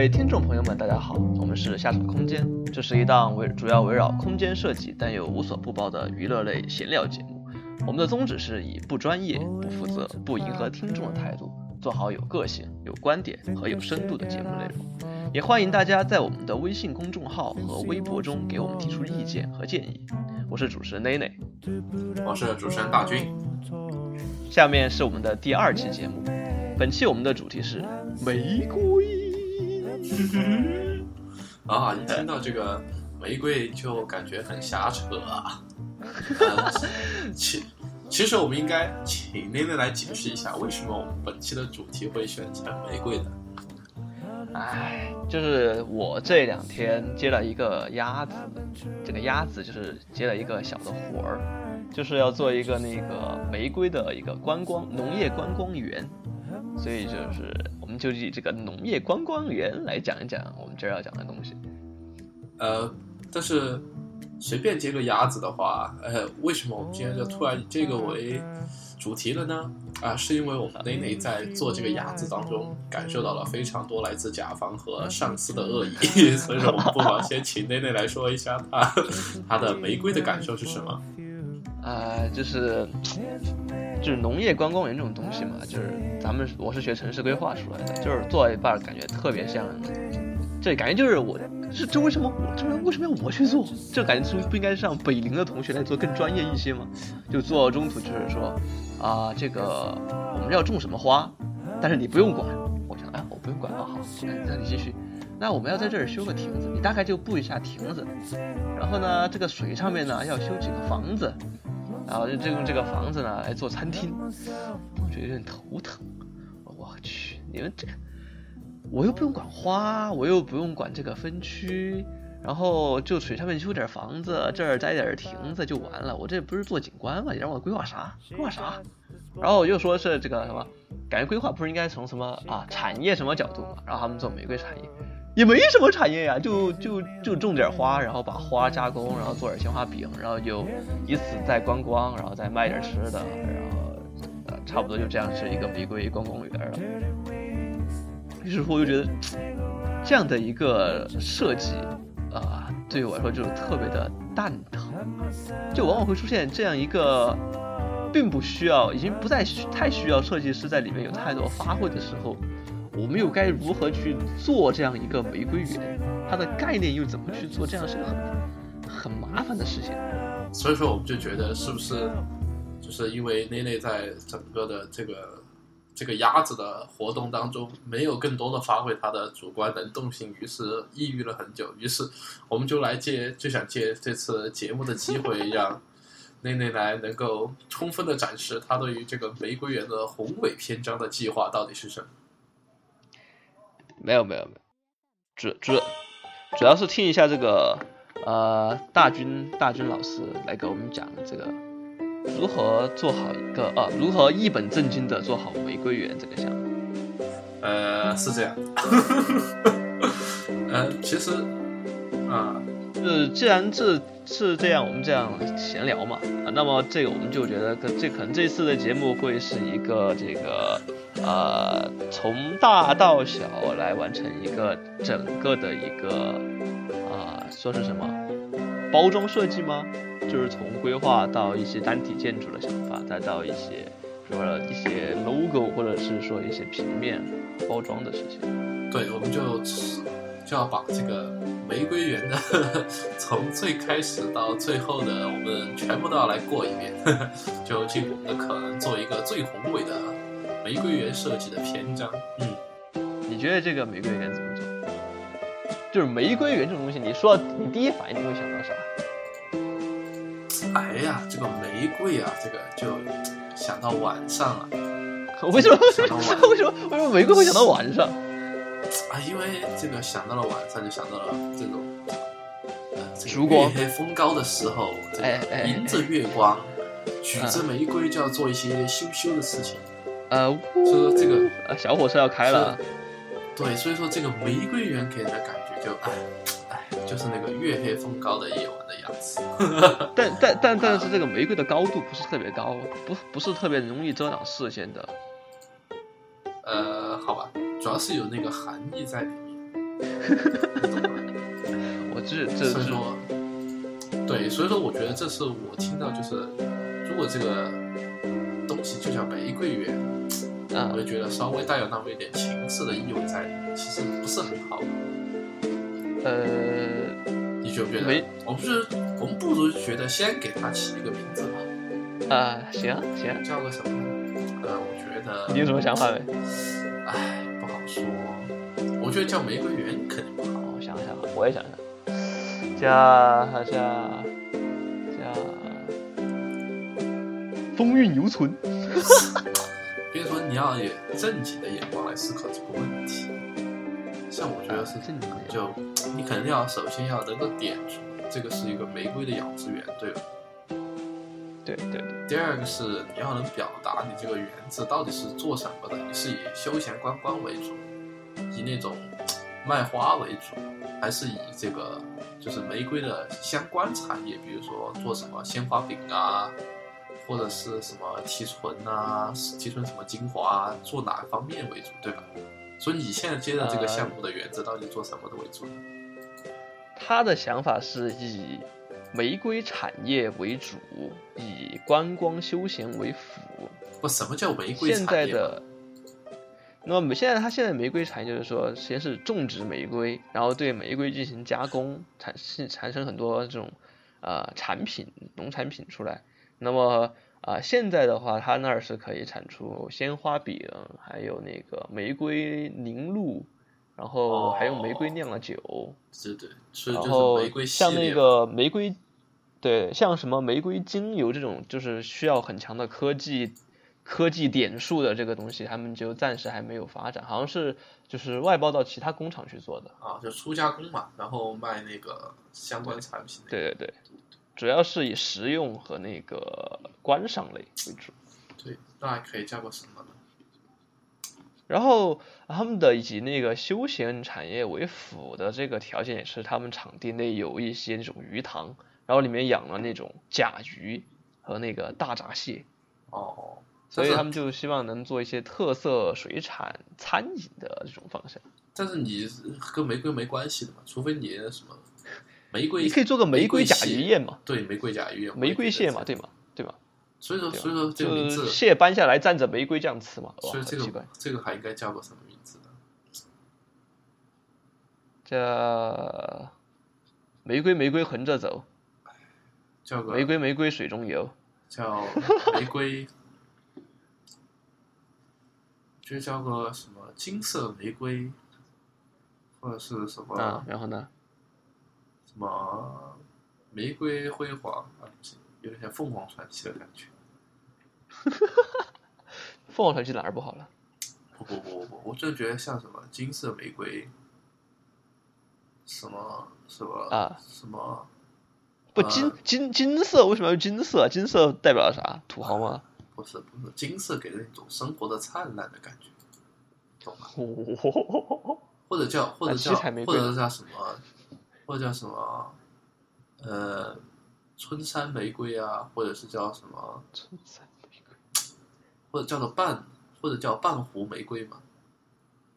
位听众朋友们，大家好，我们是下场空间，这是一档围主要围绕空间设计但又无所不包的娱乐类闲聊节目。我们的宗旨是以不专业、不负责、不迎合听众的态度，做好有个性、有观点和有深度的节目内容。也欢迎大家在我们的微信公众号和微博中给我们提出意见和建议。我是主持人内内，我是主持人大军。下面是我们的第二期节目，本期我们的主题是玫瑰。啊！一听到这个玫瑰就感觉很瞎扯啊。其其实我们应该请内内来解释一下，为什么我们本期的主题会选成玫瑰呢。哎，就是我这两天接了一个鸭子，这个鸭子就是接了一个小的活儿，就是要做一个那个玫瑰的一个观光农业观光园，所以就是。我们就以这个农业观光园来讲一讲我们这儿要讲的东西。呃，但是随便接个鸭子的话，呃，为什么我们今天就突然以这个为主题了呢？啊，是因为我们内内在做这个鸭子当中感受到了非常多来自甲方和上司的恶意，所以说我们不妨先请内内来说一下他 他的玫瑰的感受是什么。啊，就是。就是农业观光园这种东西嘛，就是咱们我是学城市规划出来的，就是做一半感觉特别像，这感觉就是我，这这为什么我这为什么要我去做？这感觉是不应该让北陵的同学来做更专业一些吗？就做中途就是说，啊，这个我们要种什么花，但是你不用管。我想，哎，我不用管啊，好，那那你继续。那我们要在这儿修个亭子，你大概就布一下亭子，然后呢，这个水上面呢要修几个房子。然后就用这个房子呢来做餐厅，我觉得有点头疼。我去，你们这，我又不用管花，我又不用管这个分区，然后就水上面修点房子，这儿栽点亭子就完了。我这不是做景观吗？你让我规划啥？规划啥？然后我又说是这个什么，感觉规划不是应该从什么啊产业什么角度嘛？然后他们做玫瑰产业。也没什么产业呀，就就就种点花，然后把花加工，然后做点鲜花饼，然后就以此再观光，然后再卖点吃的，然后呃，差不多就这样是一个玫瑰观光园了。于是乎，我就觉得这样的一个设计啊，对于我来说就是特别的蛋疼，就往往会出现这样一个并不需要，已经不再需太需要设计师在里面有太多发挥的时候。我们又该如何去做这样一个玫瑰园？它的概念又怎么去做？这样是个很很麻烦的事情。所以说，我们就觉得是不是就是因为内内在整个的这个这个鸭子的活动当中，没有更多的发挥他的主观能动性，于是抑郁了很久。于是，我们就来借就想借这次节目的机会，让内内来能够充分的展示他对于这个玫瑰园的宏伟篇章的计划到底是什么。没有没有没有，主主主要是听一下这个呃大军大军老师来给我们讲这个如何做好一个呃如何一本正经的做好玫瑰园这个项目。呃是这样，呃其实啊是既然这是这样，我们这样闲聊嘛啊，那么这个我们就觉得这可能这次的节目会是一个这个。呃，从大到小来完成一个整个的一个啊，说是什么包装设计吗？就是从规划到一些单体建筑的想法，再到一些比如说一些 logo 或者是说一些平面包装的事情。对，我们就就要把这个玫瑰园的 从最开始到最后的，我们全部都要来过一遍，就尽我们的可能做一个最宏伟的。玫瑰园设计的篇章，嗯，你觉得这个玫瑰园怎么做？就是玫瑰园这种东西，你说你第一反应你会想到啥？哎呀，这个玫瑰啊，这个就想到晚上了。为什么？为什么？为什么玫瑰会想到晚上？啊，因为这个想到了晚上，就想到了这种呃，这个、月黑风高的时候，这个，迎着月光，举着玫瑰，就要做一些羞羞的事情。呃，所以说这个呃小火车要开了，对，所以说这个玫瑰园给人的感觉就哎哎，就是那个月黑风高的夜晚的样子。但但但但是这个玫瑰的高度不是特别高，不不是特别容易遮挡视线的。呃，好吧，主要是有那个含义在里面。我这这所以说，对，所以说我觉得这是我听到就是，如果这个东西就叫玫瑰园，啊我就觉得稍微带有那么一点情色的意味在里面，其实不是很好。呃你觉不觉得没？我们是，我们不如觉得先给它起一个名字吧，啊行啊行啊，叫个什么呢？呃，我觉得，你有什么想法没？唉，不好说。我觉得叫玫瑰园肯定不好。我想想啊，我也想想，叫好像叫 风韵犹存。比如说，你要以正经的眼光来思考这个问题。像我觉得是正经的就你肯定要首先要能够点出这个是一个玫瑰的养殖园，对吧？对对对，第二个是你要能表达你这个园子到底是做什么的，你是以休闲观光为主，以那种卖花为主，还是以这个就是玫瑰的相关产业，比如说做什么鲜花饼啊，或者是什么提纯啊，提纯什么精华啊，做哪方面为主，对吧？所以你现在接的这个项目的原则到底做什么的为主呢？他的想法是以玫瑰产业为主，以观光休闲为辅。不，什么叫玫瑰现产业的，那么现在他现在玫瑰产业就是说，先是种植玫瑰，然后对玫瑰进行加工，产生产生很多这种呃产品农产品出来。那么啊、现在的话，它那儿是可以产出鲜花饼，还有那个玫瑰凝露，然后还有玫瑰酿了酒。对对，然后玫瑰像那个玫瑰，对，像什么玫瑰精油这种，就是需要很强的科技科技点数的这个东西，他们就暂时还没有发展，好像是就是外包到其他工厂去做的。啊，就初加工嘛，然后卖那个相关产品。对对对，主要是以实用和那个观赏类为主。对，那还可以叫个什么呢？然后他们的以那个休闲产业为辅的这个条件也是，他们场地内有一些那种鱼塘，然后里面养了那种甲鱼和那个大闸蟹，哦，所以他们就希望能做一些特色水产餐饮的这种方向。但是你跟玫瑰没关系的嘛，除非你什么玫瑰，你可以做个玫瑰甲鱼宴嘛，对，玫瑰甲鱼宴，玫瑰蟹嘛，对吗？对吧？所以说，所以说这个名字，蟹搬下来蘸着玫瑰酱吃嘛，哇，所以这个。这个还应该叫个什么名字呢？叫玫瑰玫瑰横着走，叫个玫瑰玫瑰水中游。叫玫瑰，就叫个什么金色玫瑰，或者是什么、啊，然后呢？什么玫瑰辉煌啊，不行，有点像凤凰传奇的感觉。凤凰传奇哪儿不好了？不不不不不，我真的觉得像什么金色玫瑰，什么什么啊什么不，呃金金金色为什么要金色？金色代表了啥？土豪吗？不是不是金色给人一种生活的灿烂的感觉，懂吗？或者叫或者叫或者叫什么，或者叫什么，呃，春山玫瑰啊，或者是叫什么春山玫瑰，或者叫做半，或者叫半壶玫瑰嘛，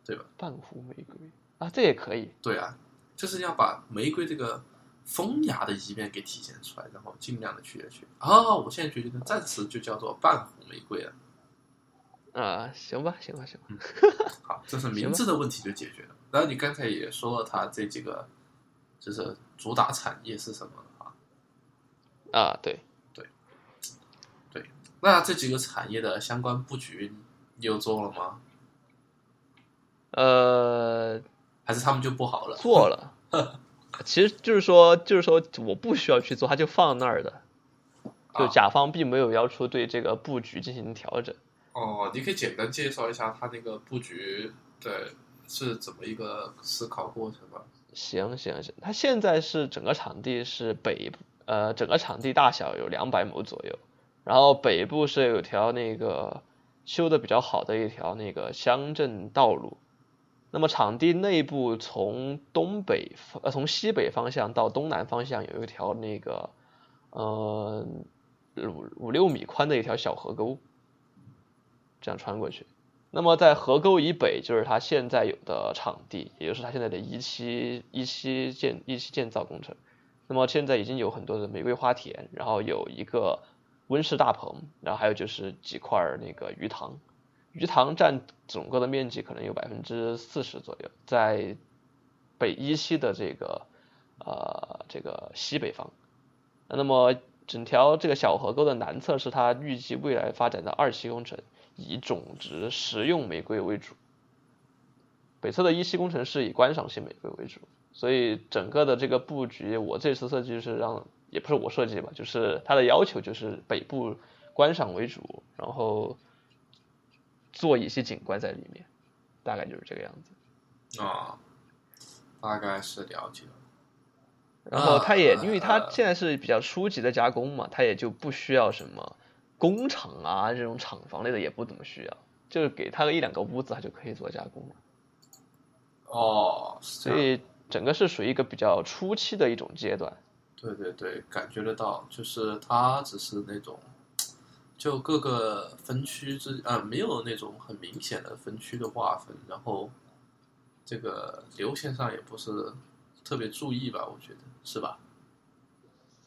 对吧？半壶玫瑰啊，这也可以。对啊，就是要把玫瑰这个风雅的一面给体现出来，然后尽量的去去。哦，我现在决定暂时就叫做半壶玫瑰了。啊，行吧，行吧，行吧。好，这是名字的问题就解决了。然后你刚才也说了，它这几个就是主打产业是什么啊？啊，对，对对，那这几个产业的相关布局你有做了吗？呃，还是他们就不好了？做了。其实就是说，就是说我不需要去做，它就放那儿的。就啊甲方并没有要求对这个布局进行调整。哦，你可以简单介绍一下它那个布局对是怎么一个思考过程吗？行行行，它现在是整个场地是北，呃，整个场地大小有两百亩左右，然后北部是有条那个修的比较好的一条那个乡镇道路，那么场地内部从东北方呃从西北方向到东南方向有一条那个呃五五六米宽的一条小河沟，这样穿过去。那么在河沟以北，就是它现在有的场地，也就是它现在的一期一期建一期建造工程。那么现在已经有很多的玫瑰花田，然后有一个温室大棚，然后还有就是几块那个鱼塘，鱼塘占整个的面积可能有百分之四十左右，在北一期的这个呃这个西北方。那么整条这个小河沟的南侧是它预计未来发展的二期工程。以种植食用玫瑰为主，北侧的一期工程是以观赏性玫瑰为主，所以整个的这个布局，我这次设计是让，也不是我设计吧，就是它的要求就是北部观赏为主，然后做一些景观在里面，大概就是这个样子。啊，大概是了解了。然后它也，因为它现在是比较初级的加工嘛，它也就不需要什么。工厂啊，这种厂房类的也不怎么需要，就是给他个一两个屋子，他就可以做加工了。哦，所以整个是属于一个比较初期的一种阶段。对对对，感觉得到，就是它只是那种，就各个分区之啊，没有那种很明显的分区的划分，然后这个流线上也不是特别注意吧，我觉得是吧？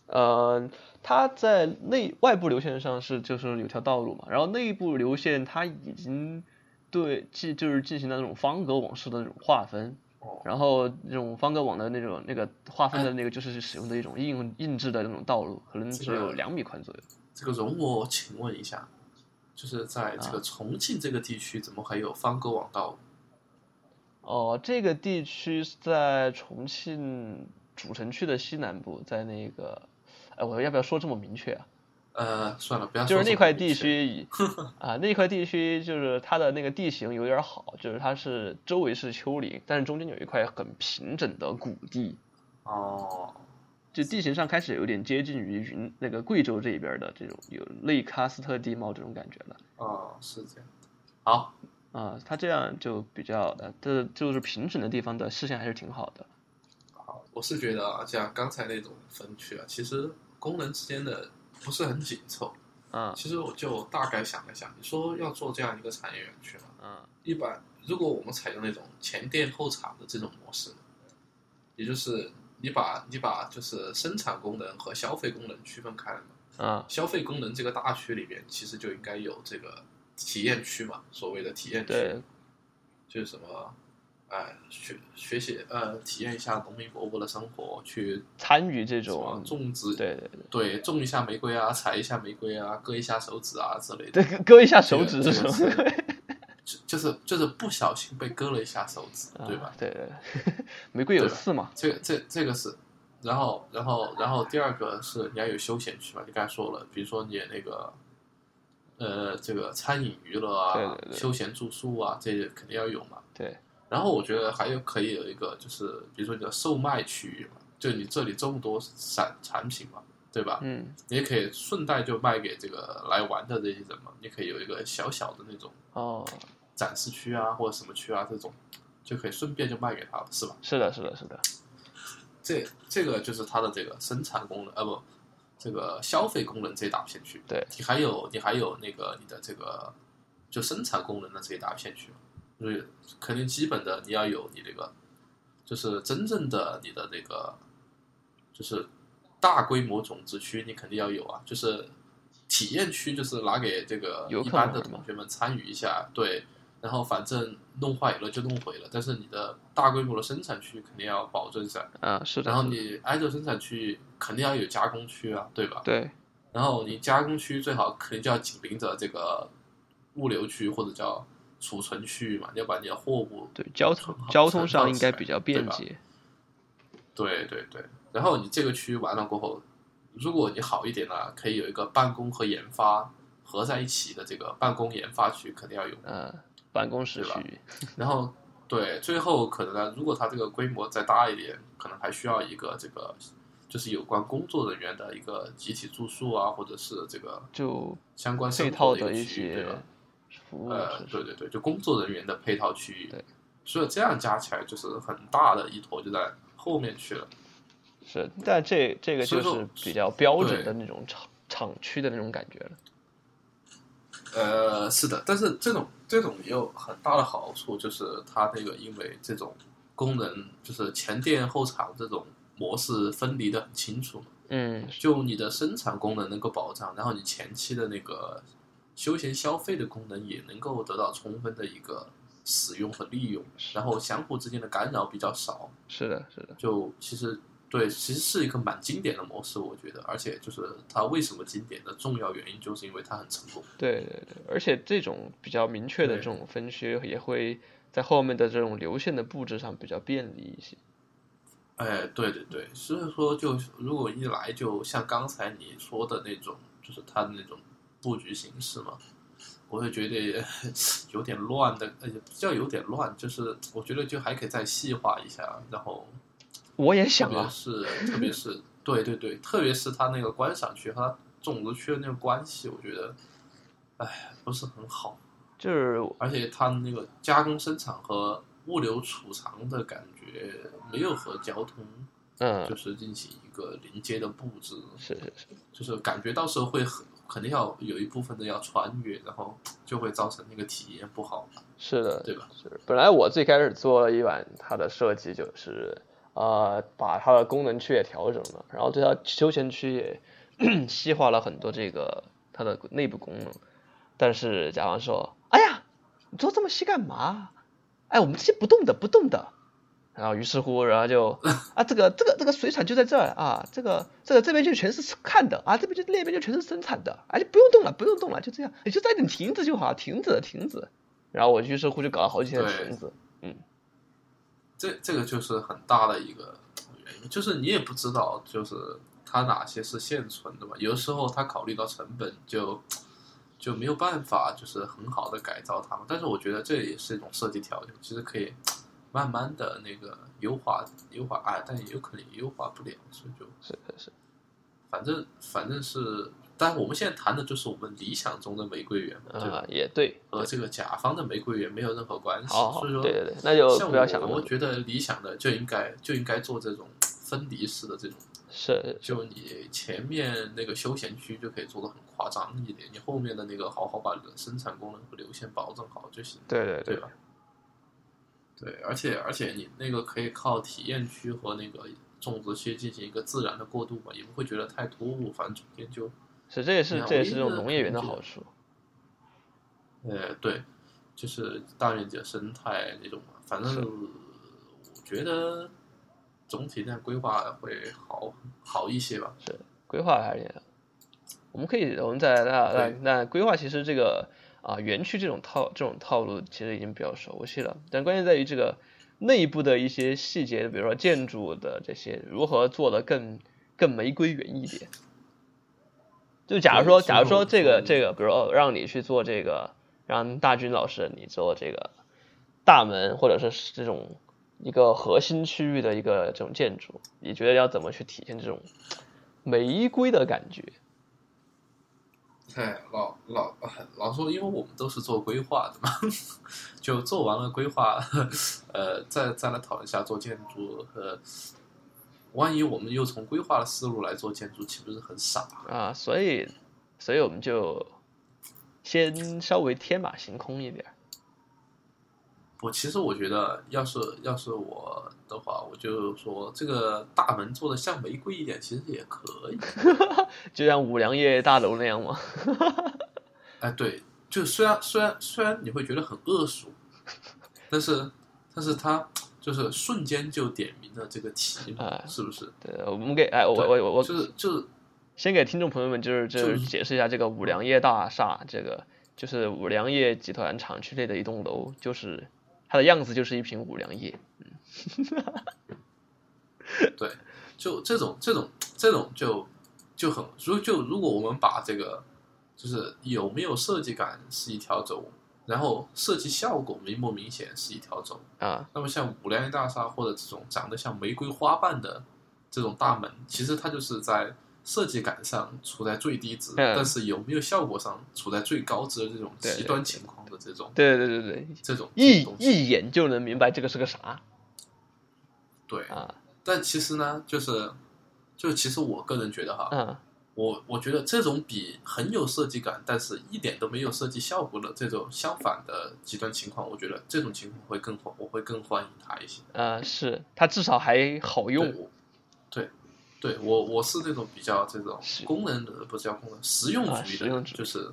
呃，它在内外部流线上是就是有条道路嘛，然后内部流线它已经对进就是进行了那种方格网式的那种划分，然后那种方格网的那种那个划分的那个就是使用的一种硬硬质的那种道路，可能只有两米宽左右。这个容我请问一下，就是在这个重庆这个地区，怎么还有方格网道路？哦，这个地区在重庆主城区的西南部，在那个。哎，我要不要说这么明确啊？呃，算了，不要。就是那块地区，啊，那块地区就是它的那个地形有点好，就是它是周围是丘陵，但是中间有一块很平整的谷地。哦。就地形上开始有点接近于云那个贵州这边的这种有类喀斯特地貌这种感觉了。哦，是这样。好。啊，它这样就比较呃，这就是平整的地方的视线还是挺好的。好，我是觉得啊，像刚才那种分区啊，其实。功能之间的不是很紧凑，嗯，其实我就大概想了想，你说要做这样一个产业园区嘛，嗯，一般如果我们采用那种前店后厂的这种模式，也就是你把你把就是生产功能和消费功能区分开了嘛，嗯，消费功能这个大区里边其实就应该有这个体验区嘛，所谓的体验区，就是什么。哎，学学习呃，体验一下农民伯伯的生活，去参与这种种植，对对对，种一下玫瑰啊，采一下玫瑰啊，割一下手指啊之类的。对，割一下手指是什么？就就是就是不小心被割了一下手指，对吧？对对，玫瑰有刺嘛？这这这个是，然后然后然后第二个是你要有休闲区嘛？你刚才说了，比如说你那个呃，这个餐饮娱乐啊，休闲住宿啊，这些肯定要有嘛？对。然后我觉得还有可以有一个，就是比如说你的售卖区域嘛，就你这里这么多产产品嘛，对吧？嗯，你也可以顺带就卖给这个来玩的这些人嘛，你可以有一个小小的那种哦展示区啊，或者什么区啊这种，就可以顺便就卖给他了，是吧？是的，是的，是的。这这个就是它的这个生产功能，呃不，这个消费功能这一大片区。对，你还有你还有那个你的这个就生产功能的这一大片区。就是肯定基本的，你要有你这个，就是真正的你的那个，就是大规模种植区，你肯定要有啊。就是体验区，就是拿给这个一般的同学们参与一下，对。然后反正弄坏了就弄毁了，但是你的大规模的生产区肯定要保证噻。啊，是的。然后你挨着生产区肯定要有加工区啊，对吧？对。然后你加工区最好肯定就要紧邻着这个物流区或者叫。储存区域嘛，你要把你的货物对交通交通上应该比较便捷。对对对，然后你这个区域完了过后，如果你好一点呢，可以有一个办公和研发合在一起的这个办公研发区，肯定要有。嗯，办公室区域。然后对，最后可能呢，如果它这个规模再大一点，可能还需要一个这个，就是有关工作人员的一个集体住宿啊，或者是这个就相关配套的一些。呃，对对对，就工作人员的配套区域，对，所以这样加起来就是很大的一坨就在后面去了。是，但这这个就是比较标准的那种厂厂区的那种感觉了。呃，是的，但是这种这种也有很大的好处，就是它那个因为这种功能就是前店后厂这种模式分离的很清楚嘛，嗯，就你的生产功能能够保障，然后你前期的那个休闲消费的功能也能够得到充分的一个使用和利用，然后相互之间的干扰比较少，是的，是的，就其实对，其实是一个蛮经典的模式，我觉得，而且就是它为什么经典的重要原因，就是因为它很成功。对对对，而且这种比较明确的这种分区也会在后面的这种流线的布置上比较便利一些。哎，对对对，所以说就如果一来就像刚才你说的那种，就是它的那种布局形式嘛，我会觉得 有点乱的，呃，叫有点乱，就是我觉得就还可以再细化一下，然后我也想啊，是特别是对对对，特别是它那个观赏区和它种植区的那个关系，我觉得，哎，不是很好。就是而且它那个加工生产和物流储藏的感觉没有和交通嗯。就，是进行一个连接的布置，是是是，就是感觉到时候会很肯定要有一部分的要穿越，然后 就会造成那个体验不好，是的，对吧？是。本来我最开始做了一版它的设计就是，呃，把它的功能区也调整了，然后对它休闲区也 细化了很多这个它的内部功能。但是甲方说：“哎呀，你做这么细干嘛？哎，我们这些不动的，不动的。”然后于是乎，然后就 啊，这个这个这个水产就在这儿啊，这个这个这边就全是看的啊，这边就那边就全是生产的，啊，就不用动了，不用动了，就这样，你就在点亭子就好，亭子停止。然后我于是乎就搞了好几天的对亭子，这这个就是很大的一个原因，就是你也不知道，就是它哪些是现存的嘛。有的时候它考虑到成本就，就没有办法，就是很好的改造它们。但是我觉得这也是一种设计条件，其实可以慢慢的那个优化优化啊，但也有可能也优化不了，所以就是是是，反正反正是，但我们现在谈的就是我们理想中的玫瑰园嘛，对吧啊？也对，和这个甲方的玫瑰园没有任何关系，所以说对对对，那就像不要想了我，我，觉得理想的就应该就应该做这种分离式的这种，是就你前面那个休闲区就可以做的很夸张一点，你后面的那个好好把生产功能和流线保证好就行，对对对吧？对，而且而且你那个可以靠体验区和那个种植区进行一个自然的过渡嘛，也不会觉得太突兀，反正中间就，是，这也是这也是这种农业园的好处。呃，对，就是大面积的生态那种嘛，反正我觉得总体量规划会好好一些吧。是规划还是。我们可以，我们在那那那规划，其实这个啊园区这种套这种套路其实已经比较熟悉了，但关键在于这个内部的一些细节，比如说建筑的这些如何做的更更玫瑰园一点。就假如说，假如说这个这个，比如说让你去做这个，让大军老师你做这个大门，或者是这种一个核心区域的一个这种建筑，你觉得要怎么去体现这种玫瑰的感觉？哎，老老老说，因为我们都是做规划的嘛，就做完了规划，呃，再再来讨论一下做建筑。和，万一我们又从规划的思路来做建筑，岂不是很傻？啊，所以，所以我们就先稍微天马行空一点。我其实我觉得，要是要是我的话，我就说这个大门做的像玫瑰一点，其实也可以。就像五粮液大楼那样嘛。哎，对，就虽然虽然虽然你会觉得很恶俗，但是但是它就是瞬间就点明了这个题嘛，哎是不是？对，我们给哎，我我我我就是就是先给听众朋友们就是就是就是解释一下这个五粮液大厦，这个就是五粮液集团厂区内的一栋楼，就是它的样子就是一瓶五粮液。对，就这种这种这种就就很如就如果我们把这个就是有没有设计感是一条轴，然后设计效果明不明显是一条轴，啊，那么像五粮液大厦或者这种长得像玫瑰花瓣的这种大门，其实它就是在设计感上处在最低值，嗯但是有没有效果上处在最高值的这种极端情况的这种对对对对对，这种一一眼就能明白这个是个啥对。啊，但其实呢，就是就其实我个人觉得哈，嗯我我觉得这种比很有设计感，但是一点都没有设计效果的这种相反的极端情况，我觉得这种情况会更欢，我会更欢迎它一些。呃，是它至少还好用。对，我我是那种比较这种功能的，不是叫功能，实用啊主义的就是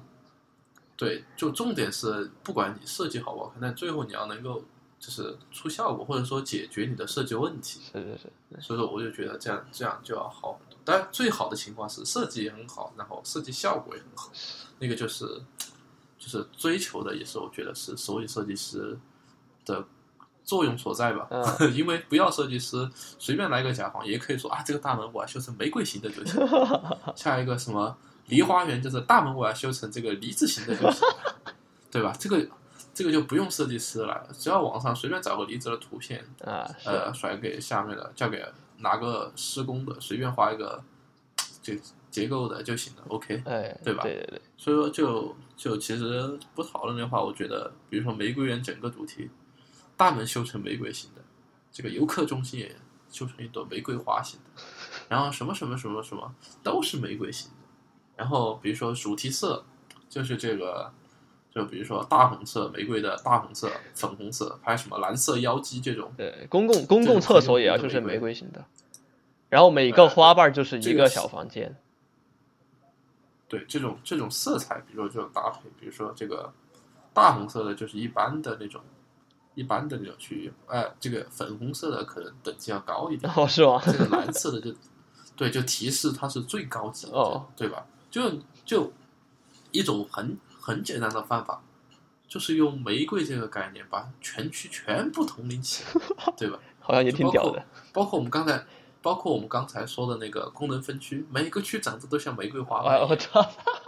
对，就重点是不管你设计好不好看，但最后你要能够就是出效果，或者说解决你的设计问题。是是是，所以说，我就觉得这样这样就要好很多。当然，最好的情况是设计也很好，然后设计效果也很好，那个就是就是追求的，也是我觉得是所有设计师的作用所在吧。嗯 因为不要设计师随便来个甲方，也可以说啊，这个大门我要修成玫瑰型的就行。下一个什么梨花园，就是大门我要修成这个梨字形的就行，对吧？这个这个就不用设计师来了，只要网上随便找个梨子的图片，啊，呃，甩给下面的，交给哪个施工的，随便画一个这结构的就行了，OK。哎，对吧对对对，所以说就就其实不讨论的话，我觉得，比如说玫瑰园整个主题，大门修成玫瑰型的，这个游客中心也修成一朵玫瑰花型的，然后什么什么什么什么都是玫瑰型的，然后比如说主题色就是这个。就比如说大红色玫瑰的大红色、粉红色，还有什么蓝色妖姬这种，对，公共公共厕所也要就是玫玫瑰型的，然后每个花瓣就是一个小房间，对这种这种色彩，比如说这种搭配，比如说这个大红色的，就是一般的那种一般的那种区域，哎、这个粉红色的可能等级要高一点，哦是吗？这个蓝色的就对，就提示它是最高级的，哦对吧？就就一种很很简单的方法，就是用玫瑰这个概念把全区全部统领起来，对吧？好像也挺屌的，包括我们刚才，包括我们刚才说的那个功能分区，每个区长得都像玫瑰花哎样。我操，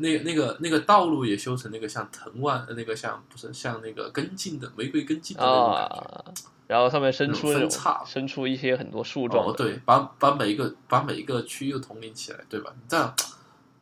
那个那个那个道路也修成那个像藤蔓，呃那个像不是像那个根茎的玫瑰根茎的那种感觉。啊，然后上面伸出那种那种分叉伸出一些很多树状哦，的，对，把把每一个把每一个区又统领起来，对吧？这样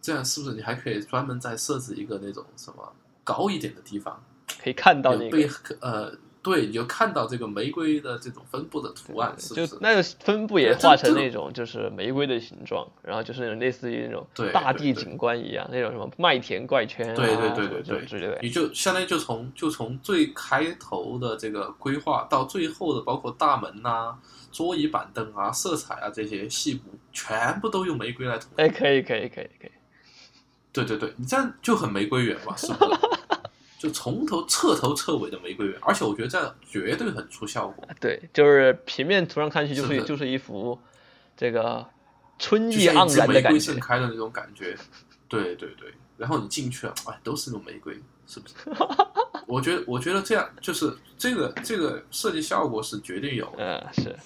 这样是不是你还可以专门再设置一个那种什么高一点的地方，可以看到那个被个，呃，对，你就看到这个玫瑰的这种分布的图案，是不？就是那个分布也画成那种就是玫瑰的形状，然后就是那种类似于那种对大地景观一样，那种什么麦田怪圈啊，对对对对对之类的，你就相当于就从就从最开头的这个规划到最后的，包括大门呐、桌椅板凳啊、色彩啊这些细部，全部都用玫瑰来统一。哎，可以可以可以可以，对对对，你这样就很玫瑰园嘛，是不是？就从头彻头彻尾的玫瑰园，而且我觉得这样绝对很出效果，对，就是平面图上看去就是是就是一幅这个春意盎然的感觉瑰盛，开的那种感觉。对对对，然后你进去了，哎，都是那种玫瑰，是不是？我觉得我觉得这样就是这个这个设计效果是绝对有的。嗯，是，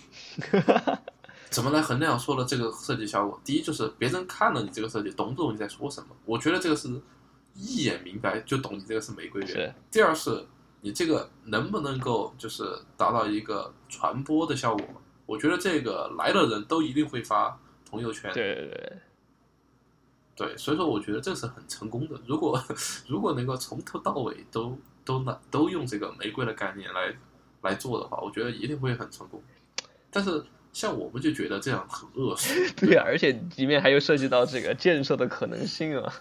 怎么来衡量说的这个设计效果？第一就是别人看了你这个设计，懂不懂你在说什么？我觉得这个是一眼明白就懂你这个是玫瑰园。第二是你这个能不能够就是达到一个传播的效果？我觉得这个来的人都一定会发朋友圈。对对对，对所以说我觉得这是很成功的。如果 如果能够从头到尾都都拿都用这个玫瑰的概念来来做的话，我觉得一定会很成功。但是像我们就觉得这样很恶俗。对，而且里面还有涉及到这个建设的可能性啊。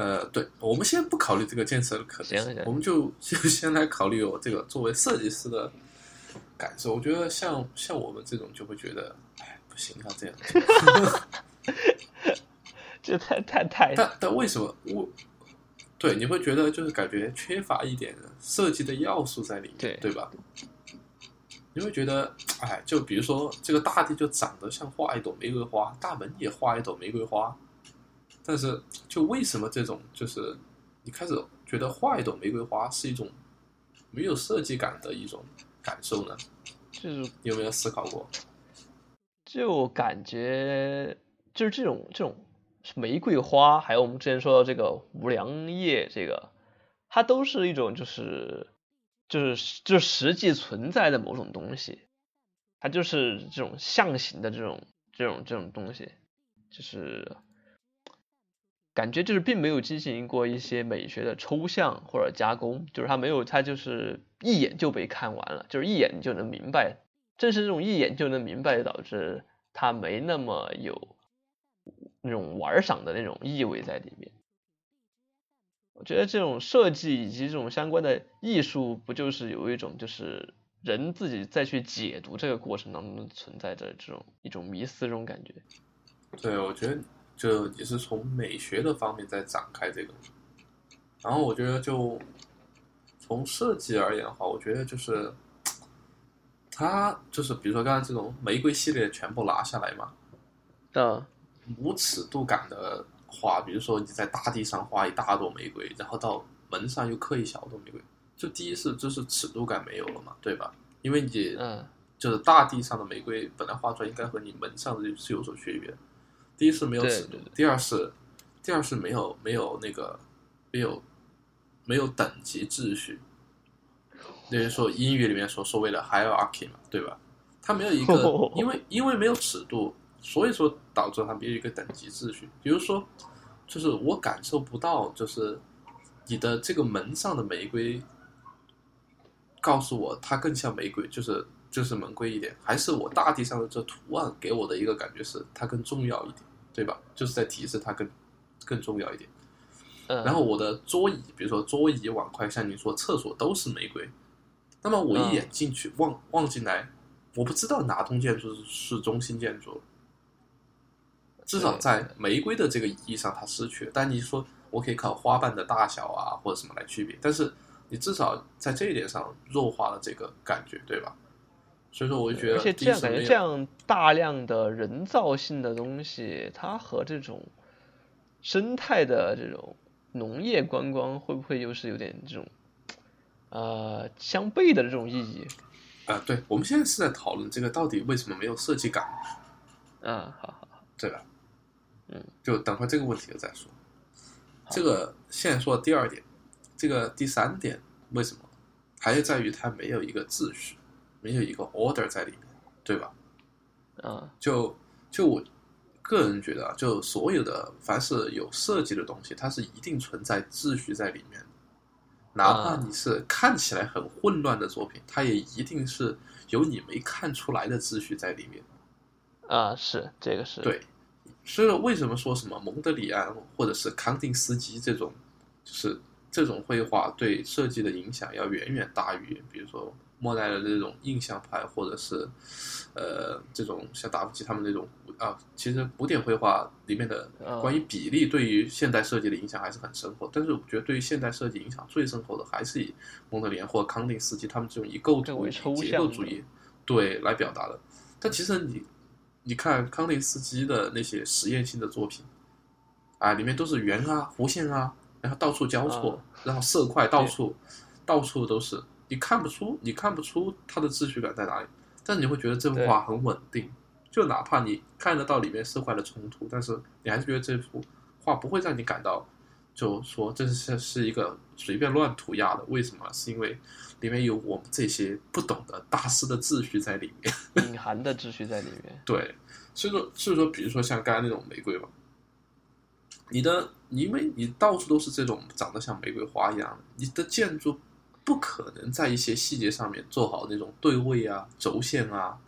呃，对，我们先不考虑这个建设的可能我们就 就先来考虑我这个作为设计师的感受。我觉得像像我们这种就会觉得，哎，不行啊，这样做。这太太太但但为什么我？对，你会觉得就是感觉缺乏一点设计的要素在里面，对对吧？你会觉得，哎，就比如说这个大地就长得像画一朵玫瑰花，大门也画一朵玫瑰花，但是就为什么这种就是你开始觉得画一朵玫瑰花是一种没有设计感的一种感受呢？就是有没有思考过？就感觉就是这种这种玫瑰花，还有我们之前说到这个无良叶，这个它都是一种就是就是就是实际存在的某种东西，它就是这种象形的这种这种这种东西，就是感觉就是并没有进行过一些美学的抽象或者加工，就是它没有它就是一眼就被看完了，就是一眼就能明白。正是这种一眼就能明白，导致它没那么有那种玩赏的那种意味在里面。我觉得这种设计以及这种相关的艺术，不就是有一种就是人自己再去解读这个过程当中存在着这种一种迷思这种感觉。对，我觉得就也是从美学的方面在展开这个。然后我觉得就从设计而言的话，我觉得就是它就是比如说刚才这种玫瑰系列全部拿下来嘛，的，无尺度感的画，比如说你在大地上画一大朵玫瑰，然后到门上又刻一小朵玫瑰，就第一是就是尺度感没有了嘛，对吧？因为你嗯就是大地上的玫瑰本来画出来应该和你门上的是有所区别的。第一是没有尺度第二是第二是没有没有那个没有没有等级秩序，那就是说英语里面所所谓的 hierarchy 嘛，对吧？它没有一个，因为因为没有尺度，所以说导致它没有一个等级秩序。比如说，就是我感受不到，就是你的这个门上的玫瑰告诉我它更像玫瑰，就是就是门规一点，还是我大地上的这图案给我的一个感觉是它更重要一点，对吧？就是在提示它更更重要一点。嗯，然后我的桌椅，比如说桌椅、碗筷，像你说厕所都是玫瑰，那么我一眼进去望望进来，我不知道哪栋建筑是中心建筑，至少在玫瑰的这个意义上它失去了。但你说我可以靠花瓣的大小啊或者什么来区别，但是你至少在这一点上弱化了这个感觉，对吧？所以说我就觉得，而且这样感觉这样大量的人造性的东西，它和这种生态的这种农业观光会不会又是有点这种呃相悖的这种意义？啊、对，我们现在是在讨论这个到底为什么没有设计感，啊，好好好，对吧？嗯，就等会儿这个问题了再说。这个现在说第二点，这个第三点为什么？还是在于它没有一个秩序，没有一个 order 在里面，对吧？嗯，就就我个人觉得啊，就所有的凡是有设计的东西，它是一定存在秩序在里面的。哪怕啊你是看起来很混乱的作品，它也一定是有你没看出来的秩序在里面。啊，是这个是，对，所以说为什么说什么蒙德里安或者是康定斯基这种，就是这种绘画对设计的影响要远远大于，比如说莫奈的这种印象派，或者是呃这种像达芬奇他们那种啊，其实古典绘画里面的嗯关于比例对于现代设计的影响还是很深厚，但是我觉得对于现代设计影响最深厚的还是以蒙德里安或康定斯基他们这种以构图、为结构主义对来表达的。但其实你你看康定斯基的那些实验性的作品，啊，里面都是圆啊、弧线啊，然后到处交错，然后色块到处到处都是，你看不出你看不出它的秩序感在哪里，但是你会觉得这幅画很稳定，就哪怕你看得到里面色块的冲突，但是你还是觉得这幅画不会让你感到，就说这是是一个随便乱涂鸦的，为什么？是因为里面有我们这些不懂的大师的秩序在里面。隐含的秩序在里面。对，所以说，所以说，比如说像刚才那种玫瑰吧，你的，因为你到处都是这种长得像玫瑰花一样的，你的建筑不可能在一些细节上面做好那种对位啊、轴线啊，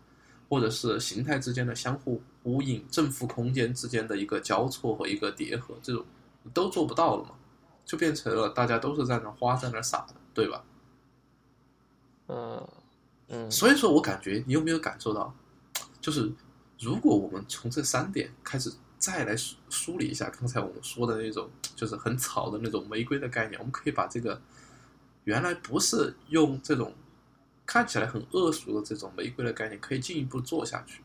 或者是形态之间的相互呼应、正负空间之间的一个交错和一个叠合，这种都做不到了嘛，就变成了大家都是在那花在那撒的，对吧？嗯嗯，所以说我感觉你有没有感受到，就是如果我们从这三点开始再来梳梳理一下刚才我们说的那种，就是很草的那种玫瑰的概念，我们可以把这个原来不是用这种看起来很恶俗的这种玫瑰的概念，可以进一步做下去，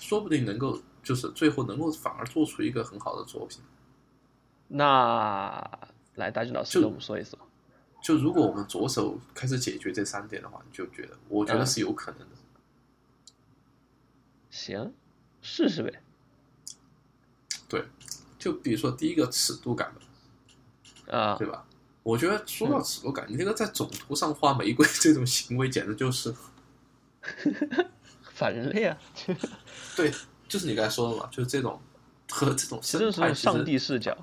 说不定能够就是最后能够反而做出一个很好的作品。那来大军老师就跟我们说一说。就如果我们着手开始解决这三点的话，你就觉得，我觉得嗯是有可能的。行，试试呗。对，就比如说第一个尺度感吧。啊对，吧？我觉得说到尺度感，你那个在总图上画玫瑰 这种行为，简直就是反人类啊，对，就是你刚才说的嘛，就是这种和这种生态上帝视角。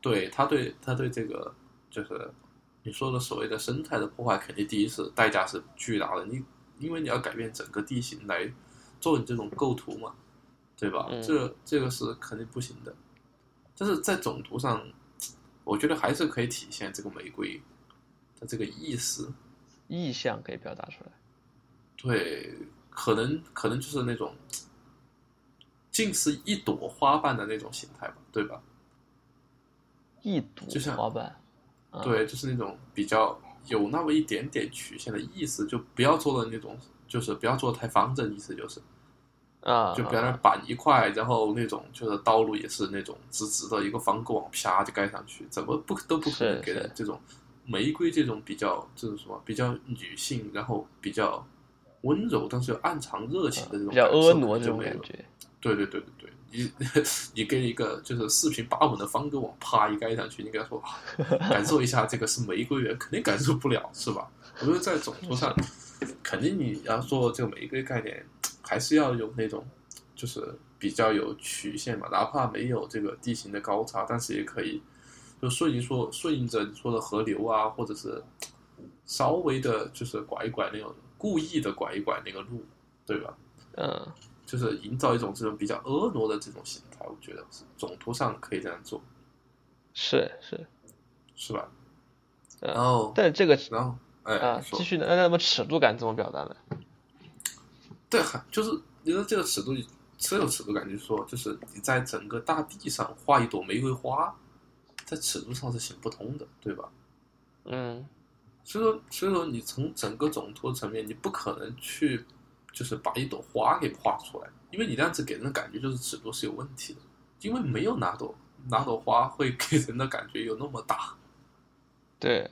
对他对他对这个就是你说的所谓的生态的破坏，肯定第一是代价是巨大的。你因为你要改变整个地形来做你这种构图嘛，对吧？嗯这这个是肯定不行的。但是在总图上，我觉得还是可以体现这个玫瑰的这个意思。意象可以表达出来。对，可能可能就是那种近似一朵花瓣的那种形态吧，对吧？一朵花瓣，啊对，就是那种比较有那么一点点曲线的意思，就不要做的那种，就是不要做的太方正，意思就是，啊，就不要那板一块，然后那种就是道路也是那种直直的一个方格网啪就盖上去，怎么不都不可能是是给人这种玫瑰这种比较这种什么比较女性，然后比较温柔但是又暗藏热情的这种比较婀娜这种感觉。对对对对对，你 你给一个就是四平八稳的方格网啪一盖上去，你跟他说啊感受一下这个是玫瑰园，肯定感受不了，是吧？我觉得在总图上，肯定你要做这个玫瑰概念，还是要有那种就是比较有曲线嘛，哪怕没有这个地形的高差，但是也可以就顺应说顺应着你说的河流啊，或者是稍微的就是拐一拐那种故意的拐一拐那个路，对吧？嗯，就是营造一种这种比较婀娜的这种形态，我觉得是总图上可以这样做，是是，是吧？嗯然后，但这个然后，哎，啊，继续呢，那那么尺度感怎么表达呢？对，还就是你说这个尺度，这个尺度感就是说，就是你在整个大地上画一朵玫瑰花，在尺度上是行不通的，对吧？嗯，所以说，所以说你从整个总图层面，你不可能去就是把一朵花给画出来，因为你这样子给人的感觉就是尺度是有问题的，因为没有哪朵哪朵花会给人的感觉有那么大。对，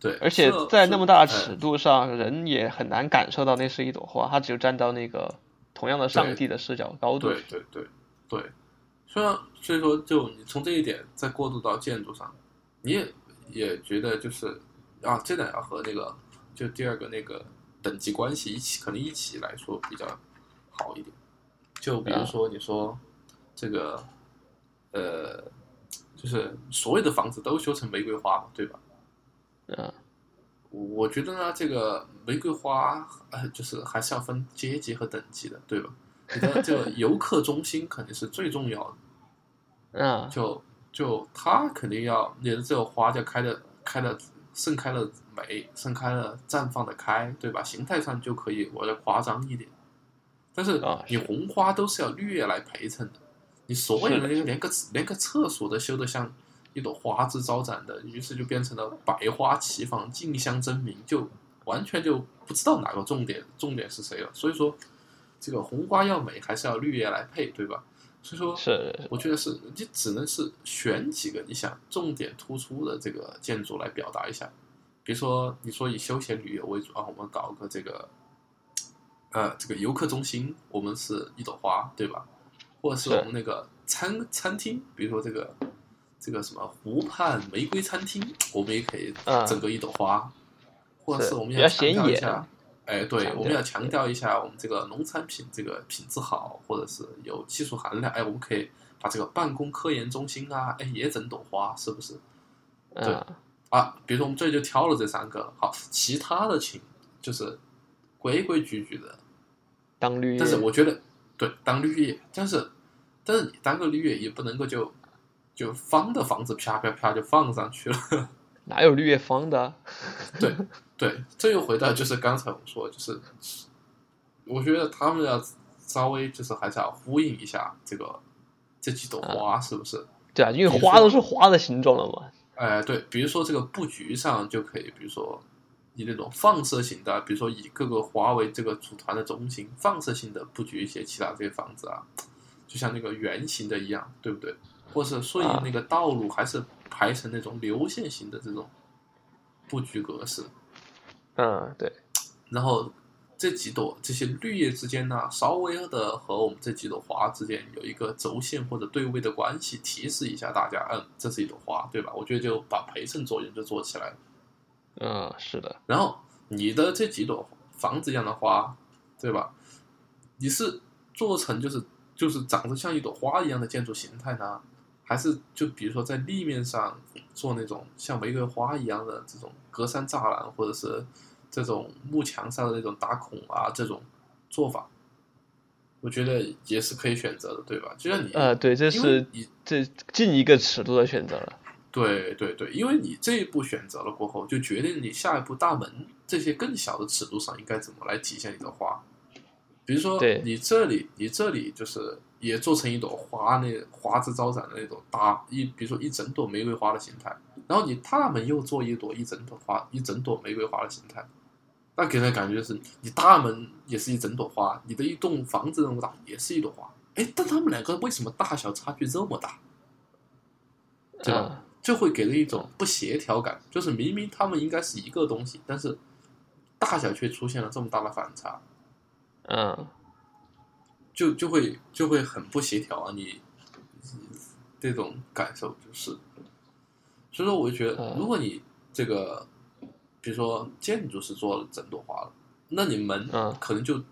对，而且在那么大的尺度上，人也很难感受到那是一朵花，他只有站到那个同样的上帝的视角高度。对对对对，虽然所以说，就你从这一点再过渡到建筑上，你也也觉得就是啊，这点要和那个就第二个那个等级关系一起，可能一起来说比较好一点。就比如说你说这个呃，就是所有的房子都修成玫瑰花，对吧？嗯，我觉得呢，这个玫瑰花呃，就是还是要分阶级和等级的，对吧？你的这个游客中心肯定是最重要的，嗯，就就它肯定要你的这个花就开的开的盛开的美，盛开了绽放的开，对吧？形态上就可以我要夸张一点，但是啊你红花都是要绿叶来陪衬的，你所有的那个连个连个厕所都修得像一朵花枝招展的，于是就变成了百花齐放、竞相争鸣，就完全就不知道哪个重点重点是谁了。所以说，这个红花要美，还是要绿叶来配，对吧？所以说，是我觉得是你只能是选几个你想重点突出的这个建筑来表达一下，比如说你说以休闲旅游为主啊，我们搞个这个，呃，这个游客中心，我们是一朵花，对吧？或者是是我们那个餐餐厅，比如说这个这个什么湖畔玫瑰餐厅，我们也可以嗯整个一朵花，或者是是我们要强调一下。哎，对，我们要强调一下我们这个农产品这个品质好，或者是有技术含量。哎，我们可以把这个办公科研中心啊，哎，也整朵花，是不是？对嗯，啊，比如说我们这就挑了这三个，好，其他的请就是规规矩矩的。当绿叶但是我觉得，对，当绿叶，但是但是你当个绿叶也不能够就就方的房子啪啪啪就放上去了。哪有绿叶方的啊？对对，这又回到就是刚才我们说，就是我觉得他们要稍微就是还是要呼应一下这个这几朵花，是不是？对啊，因为花都是花的形状了嘛。哎，对，比如说这个布局上就可以，比如说以那种放射型的，比如说以各个花为这个组团的中心，放射性的布局一些其他这些房子啊，就像那个圆形的一样，对不对？或是顺应那个道路，还是排成那种流线型的这种布局格式。嗯，对，然后这几朵这些绿叶之间呢，稍微的和我们这几朵花之间有一个轴线或者对位的关系，提示一下大家，嗯，这是一朵花，对吧？我觉得就把陪衬作用就做起来了。嗯，是的，然后你的这几朵房子一样的花，对吧？你是做成就是就是长得像一朵花一样的建筑形态呢，还是就比如说在立面上做那种像玫瑰花一样的这种隔山栅栏，或者是这种幕墙上的那种打孔啊这种做法？我觉得也是可以选择的，对吧？就像你，呃，对，这是你这进一个尺度的选择了。对对对，因为你这一步选择了过后，就决定你下一步大门这些更小的尺度上应该怎么来体现你的花。比如说对，你这里你这里就是也做成一朵花，那花枝招展的那种大一，比如说一整朵玫瑰花的形态，然后你大门又做一朵一整朵花，一整朵玫瑰花的形态，那给人的感觉就是你大门也是一整朵花，你的一栋房子那么大也是一朵花，哎，但他们两个为什么大小差距这么大？对吧？嗯就会给人一种不协调感，就是明明他们应该是一个东西，但是大小却出现了这么大的反差，嗯就就会就会很不协调啊！你这种感受就是，所以说我就觉得，嗯如果你这个，比如说建筑是做了整朵花了，那你门嗯可能就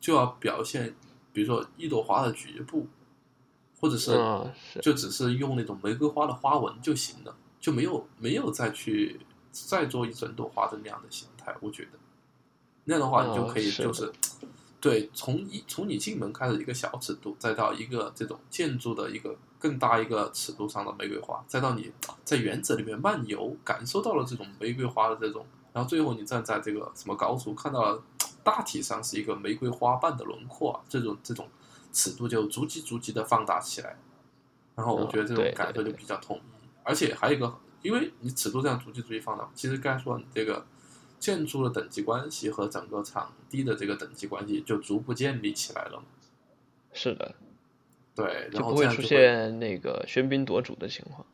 就要表现，比如说一朵花的局部，或者是就只是用那种玫瑰花的花纹就行了，就没有没有再去再做一整朵花的那样的形态。我觉得那样的话，你就可以就是、对从一从你进门开始一个小尺度，再到一个这种建筑的一个更大一个尺度上的玫瑰花，再到你在园子里面漫游，感受到了这种玫瑰花的这种，然后最后你站在这个什么高处看到了大体上是一个玫瑰花瓣的轮廓啊，这种这种尺度就逐级逐级的放大起来，然后我觉得这种感受就比较统一，而且还有一个，因为你尺度这样逐级逐级放大，其实刚才说你这个建筑的等级关系和整个场地的这个等级关系就逐步建立起来了嘛，是的，对，就然后不会出现那个喧宾夺主的情况。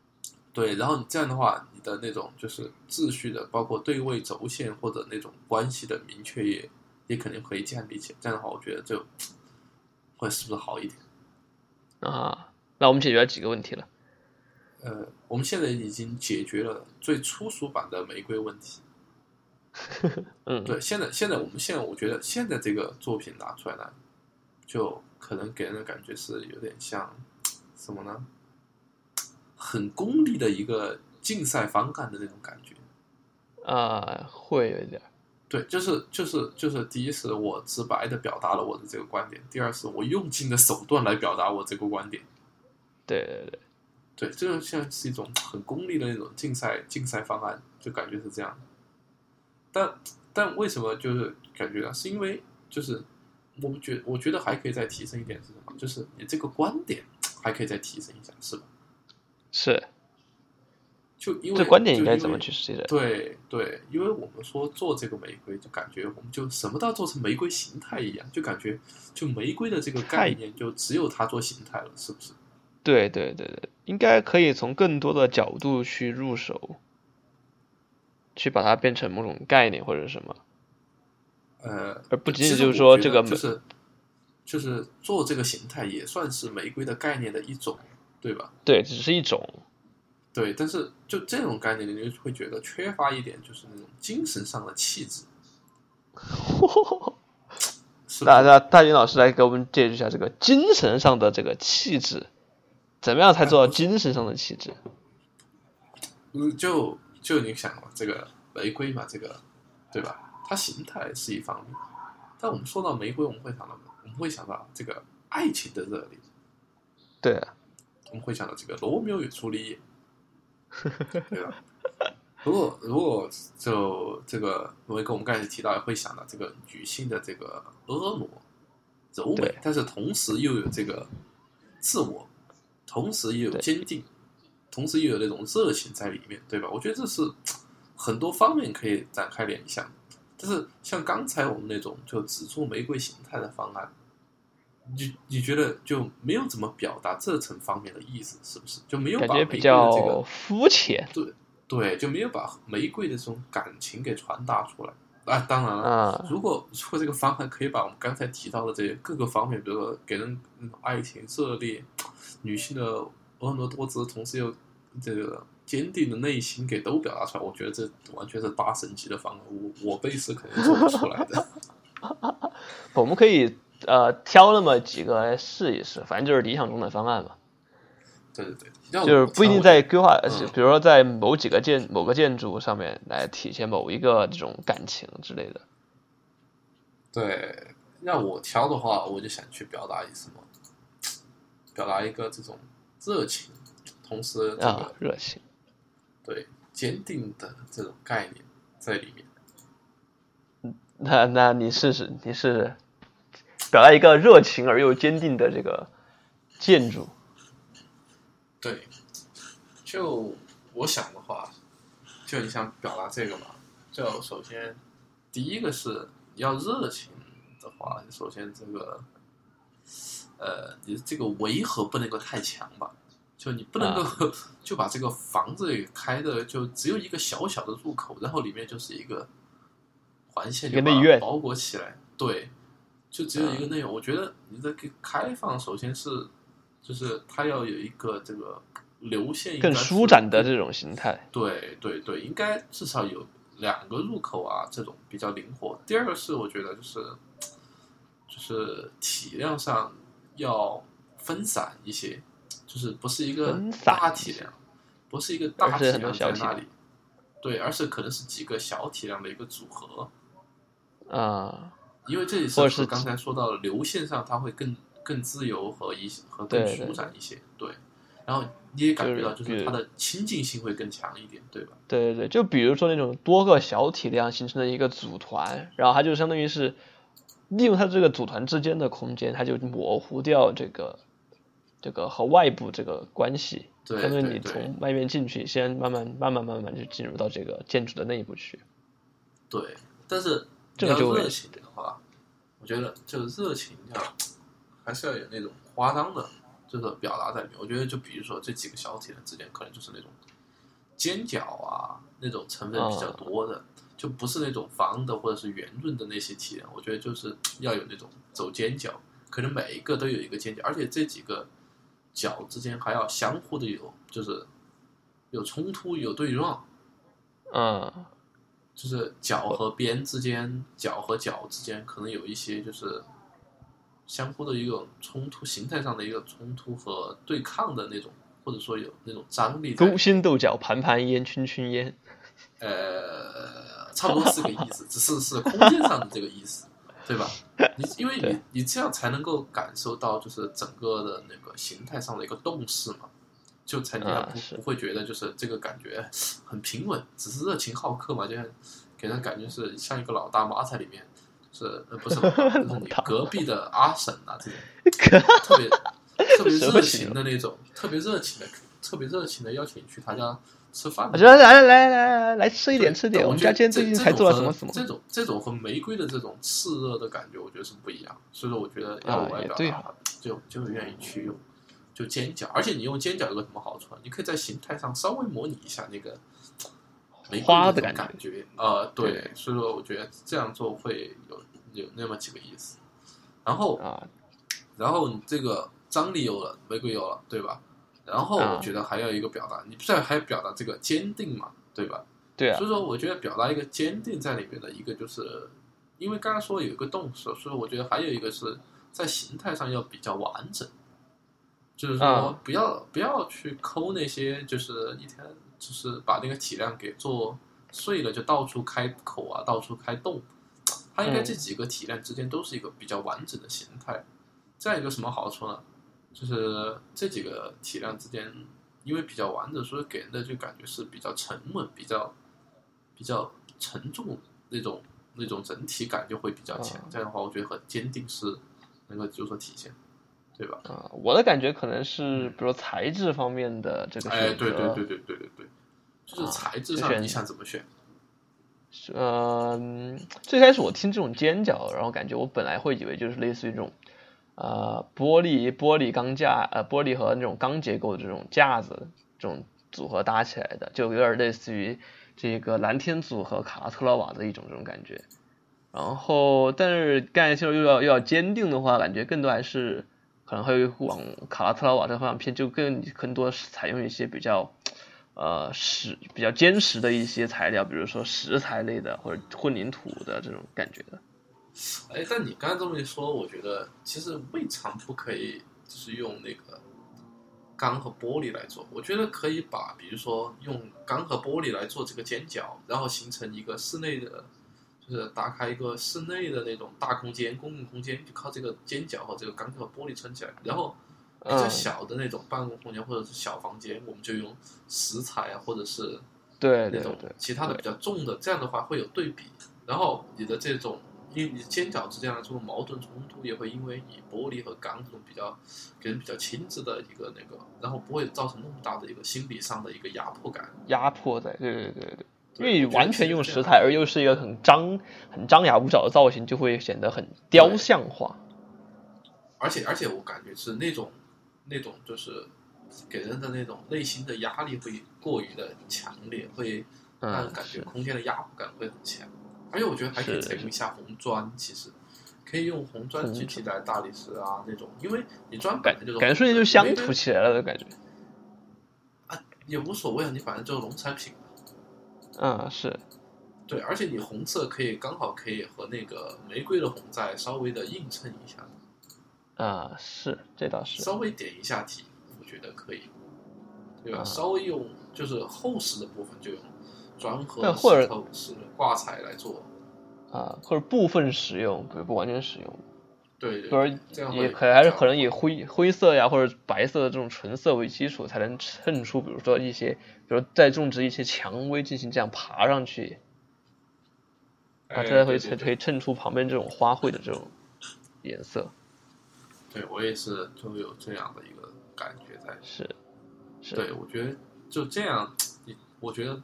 对，然后你这样的话，你的那种就是秩序的，包括对位轴线或者那种关系的明确也也肯定可以建立起来。这样的话，我觉得就会是不是好一点？啊，那我们解决了几个问题了？呃，我们现在已经解决了最粗俗版的玫瑰问题。嗯，对，现在现在我们现在我觉得现在这个作品拿出来呢，就可能给人的感觉是有点像什么呢？很功利的一个竞赛方案的那种感觉。啊，会有一点。对，就是就是就是，第一是我直白的表达了我的这个观点，第二是我用尽的手段来表达我这个观点。对对对，对，这个像是一种很功利的那种竞赛竞赛方案，就感觉是这样的。但但为什么就是感觉啊？是因为就是我们觉我觉得还可以再提升一点是什么？就是你这个观点还可以再提升一下，是吧？是就因为这观点应该怎么去实现？对对，因为我们说做这个玫瑰，就感觉我们就什么都要做成玫瑰形态一样，就感觉就玫瑰的这个概念就只有它做形态了，是不是？对对对对，应该可以从更多的角度去入手，去把它变成某种概念或者什么，呃，而不仅仅就是说这个就是就是做这个形态也算是玫瑰的概念的一种，对吧？对，只是一种。对，但是就这种概念，你就会觉得缺乏一点，就是那种精神上的气质。是不是？那那大金老师来给我们解释一下这个精神上的这个气质，怎么样才做到精神上的气质？嗯，就就你想嘛，这个玫瑰嘛，这个对吧？它形态是一方面，但我们说到玫瑰，我们会想到我们会想到这个爱情的热烈，对。啊，我们会想到这个罗密欧与朱丽叶，对吧？如果如果就这个，我跟我们刚才提到，会想到这个女性的这个婀娜、柔美，但是同时又有这个自我，同时又有坚定，同时又有那种热情在里面，对吧？我觉得这是很多方面可以展开联想。但是像刚才我们那种就只做玫瑰形态的方案，你你觉得就没有怎么表达这层方面的意思，是不是？就没有把玫瑰的感觉比较这个肤浅对对，就没有把玫瑰的这种感情给传达出来。啊，当然了，啊。如果如果这个方案可以把我们刚才提到的这些各个方面，比如说给人爱情热烈、女性的婀娜多姿，同时又这个坚定的内心给都表达出来，我觉得这完全是大神级的方案，我我辈是肯定做不出来的。我们可以呃挑那么几个来试一试，反正就是理想中的方案嘛，对对对，就是不一定在规划，比如说在某几个建某个建筑上面来体现某一个这种感情之类的。对，让我挑的话，我就想去表达一什么，表达一个这种热情，同时这啊个，热情。对坚定的这种概念在里面。那那你试试，你试试，表达一个热情而又坚定的这个建筑。对，就我想的话，就你想表达这个嘛，就首先第一个是要热情的话，首先这个，呃，你这个违和不能够太强吧，就你不能够、就把这个房子给开的就只有一个小小的入口，然后里面就是一个环线，一个内院包裹起来，对，就只有一个内容。我觉得你的开放，首先是就是它要有一个这个流线更舒展的这种形态。对对对，应该至少有两个入口啊，这种比较灵活。第二个是我觉得就是就是体量上要分散一些，就是不是一个大体量，不是一个大体量在那里，对，而是可能是几个小体量的一个组合。啊，因为这里是是刚才说到的流线上，它会更更自由和一和更舒展一些，对。然后你也感觉到，就就是是它的亲近性会更强一点，对吧？对对对，就比如说那种多个小体量形成的一个组团，然后它就相当于是利用它这个组团之间的空间，它就模糊掉这个这个和外部这个关系。对相当于你从外面进去，先慢慢慢慢慢慢就进入到这个建筑的内部去。对，但是这个热情的话，我觉得就是热情要还是要有那种夸张的，就是表达在里面。我觉得就比如说这几个小体量之间，可能就是那种尖角啊那种成分比较多的，就不是那种方的或者是圆润的那些体量。我觉得就是要有那种走尖角，可能每一个都有一个尖角，而且这几个角之间还要相互的有就是有冲突有对撞。嗯，就是角和边之间，角和角之间可能有一些就是相互的一种冲突，形态上的一个冲突和对抗的那种，或者说有那种张力勾心斗角，盘盘烟，圈圈烟。呃，差不多是个意思，只是是空间上的这个意思，对吧？你因为你你这样才能够感受到就是整个的那个形态上的一个动势嘛，就才你啊不不会觉得就是这个感觉很平稳，只是热情好客嘛，就像给人感觉是像一个老大妈在里面，是呃不是就是你 隔壁的阿婶啊这种 特别特别热情的那种，特别热情的特别热情的邀请你去他家吃饭我觉得来来来来来来吃一点吃一点，我们家今天最近才做了什么这什么。这种这种和玫瑰的这种炽热的感觉，我觉得是不一样。所以说，我觉得要啊我来表达就就愿意去用就尖角，而且你用尖角有个什么好处啊？你可以在形态上稍微模拟一下那个玫瑰花的感感觉。呃，对对，所以说我觉得这样做会有有那么几个意思。然后啊，然后你这个张力有了，玫瑰有了，对吧？然后啊我觉得还有一个表达，你不是还表达这个坚定嘛，对吧？对啊所，以说，我觉得表达一个坚定在里面的一个，就是因为刚刚说有一个动词，所以我觉得还有一个是在形态上要比较完整，就是说啊不要、不要去抠那些，就是一天就是把那个体量给做碎了，就到处开口啊，到处开洞。它应该嗯这几个体量之间都是一个比较完整的形态。这样一个什么好处呢？就是这几个体量之间，因为比较完整，所以给人的就感觉是比较沉稳、比较比较沉重那种那种整体感就会比较强。啊这样的话，我觉得很坚定是能够有所体现，对吧？啊，我的感觉可能是，比如材质方面的这个哎，选择，对对对对对对对，就是啊材质上你想怎么选？是嗯，最开始我听这种尖角，然后感觉我本来会以为就是类似于这种，呃，玻璃玻璃钢架，呃，玻璃和那种钢结构的这种架子这种组合搭起来的，就有点类似于这个蓝天组合卡拉特拉瓦的一种这种感觉。然后，但是干秀又要又要坚定的话，感觉更多还是可能会往卡拉特拉瓦这方向偏，就更更多是采用一些比较呃实比较坚实的一些材料，比如说石材类的或者混凝土的这种感觉的。哎，但你刚才这么一说，我觉得其实未尝不可以，就是用那个钢和玻璃来做。我觉得可以把，比如说用钢和玻璃来做这个尖角，然后形成一个室内的，就就是打开一个室内的那种大空间、公共空间，就靠这个尖角和这个钢和玻璃撑起来。然后比较嗯小的那种办公空间或者是小房间，我们就用石材啊，或者是对那种其他的比较重的，这样的话会有对比。然后你的这种，因为你尖角之间的这种矛盾冲突，也会因为你玻璃和钢这种比较给人比较轻质的一个那个，然后不会造成那么大的一个心理上的一个压迫感。压迫在，对对对对对。因为完全用石材，而又是一个很张、很张牙舞爪的造型，就会显得很雕像化。而且而且我感觉是那种那种就是给人的那种内心的压力会过于的强烈，会让人嗯，感觉空间的压迫感会很强。而且我觉得还可以是采用一下红砖，其实可以用红砖去替代大理石啊那种，因为你砖本感来就是感觉瞬间就乡土起来了的感觉。啊也无所谓啊，你反正就是农产品嘛。嗯，是，对，而且你红色可以刚好可以和那个玫瑰的红再稍微的映衬一下，啊，是，这倒是。稍微点一下题，我觉得可以，对吧？啊稍微用就是厚实的部分就用砖和对或者石头是挂彩来做，啊，或者部分使用，不不完全使用，对对不是对，这样也会可还是可能以灰灰色呀或者白色的这种纯色为基础，才能衬出，比如说一些，比如再种植一些蔷薇进行这样爬上去，啊，哎它才会才可以衬出旁边这种花卉的这种颜色。对我也是就有这样的一个感觉在。是，是，对，我觉得就这样，你我觉得，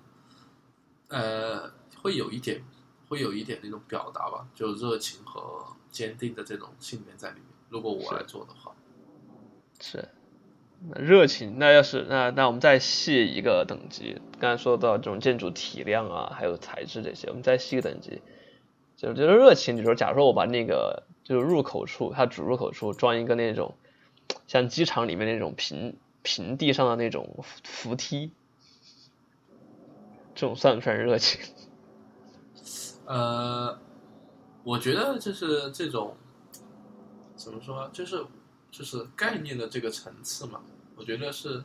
呃，会有一点，会有一点那种表达吧，就热情和坚定的这种信念在里面。如果我来做的话，是，那热情，那要是那那我们再细一个等级，刚才说到这种建筑体量啊，还有材质这些，我们再细个等级，就就是热情，比如说，假如说我把那个就是入口处，它主入口处装一个那种像机场里面那种平平地上的那种扶扶梯，这种算不算热情？呃，我觉得就是这种怎么说，就是就是概念的这个层次嘛，我觉得是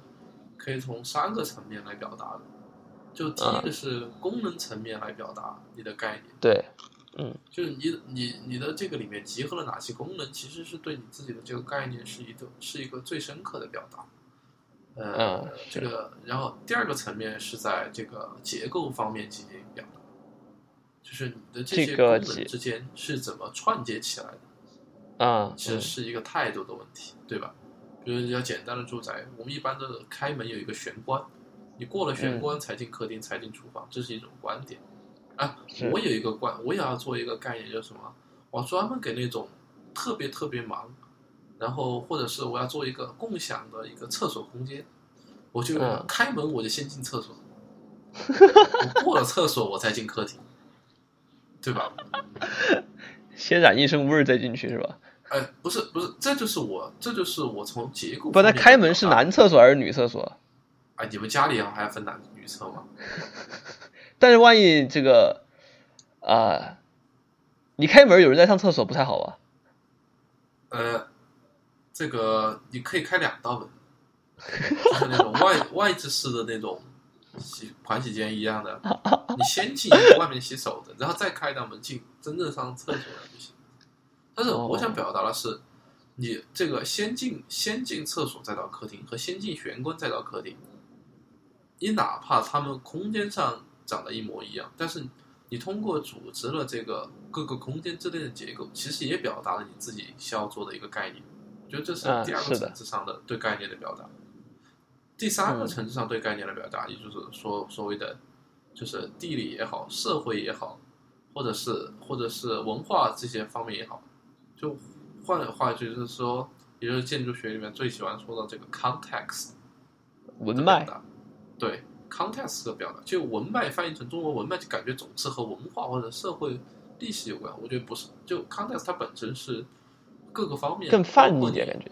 可以从三个层面来表达的。就第一个是功能层面来表达你的概念，对，嗯就是你你你的这个里面集合了哪些功能，其实是对你自己的这个概念是一个是一个最深刻的表达。呃，嗯这个，然后第二个层面是在这个结构方面进行表达，就是你的这些这功能之间是怎么串接起来的，啊，其实是一个态度的问题，对吧？比如比较简单的住宅，我们一般的开门有一个玄关，你过了玄关才进客厅，才进厨房，这是一种观点。啊，我有一个观，我也要做一个概念，叫什么？我专门给那种特别特别忙，然后或者是我要做一个共享的一个厕所空间，我就嗯开门我就先进厕所，我过了厕所我再进客厅，对吧？先染一身味儿再进去是吧？哎，不是不是，这就是我，这就是我从结构不，它方面开门是男厕所还是女厕所？啊？你们家里还要分男女厕吗？但是万一这个啊、你开门有人在上厕所不太好吧？呃，这个你可以开两道门，就是那种外外置式的那种洗环洗间一样的，你先进外面洗手的，然后再开一道门进真正上厕所的就行。但是我想表达的是，你这个先进先进厕所再到客厅和先进玄关再到客厅，你哪怕他们空间上长得一模一样，但是你通过组织了这个各个空间之间的结构，其实也表达了你自己需要做的一个概念。我觉得这是嗯第二个层次上的对概念的表达。第三个嗯层次上对概念的表达，也就是说所谓的，就是地理也好，社会也好，或者是或者是文化这些方面也好，就换话就是说，也就是建筑学里面最喜欢说的这个 context 文脉的，对 context 的表达，就文脉翻译成中文文脉，就感觉总是和文化或者社会历史有关。我觉得不是，就 context 它本身是各个方面更泛一点感觉。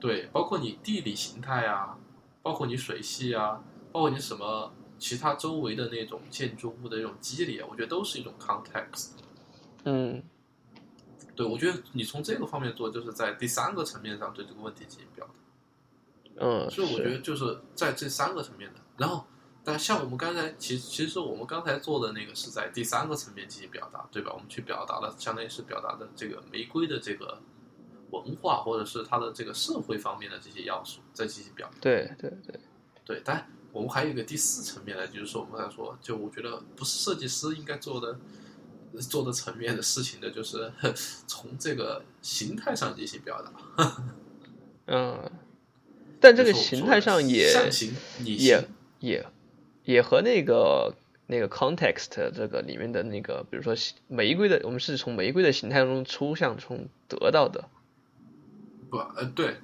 对，包括你地理形态啊，包括你水系啊，包括你什么其他周围的那种建筑物的那种肌理啊，我觉得都是一种 context。嗯，对，我觉得你从这个方面做，就是在第三个层面上对这个问题进行表达。嗯，所以我觉得就是在这三个层面的，然后但像我们刚才，其实其实我们刚才做的那个是在第三个层面进行表达，对吧？我们去表达了，相当于是表达的这个玫瑰的这个文化，或者是它的这个社会方面的这些要素，在进行表达。对对对，对，但我们还有一个第四层面呢，就是说我们来说，就我觉得不是设计师应该做的做的层面的事情的，就是 从这个形态上进行表达。嗯，但这个形态上也也形，也也和那个那个 context 这个里面的那个，比如说玫瑰的，我们是从玫瑰的形态中抽象中得到的。不，呃，对，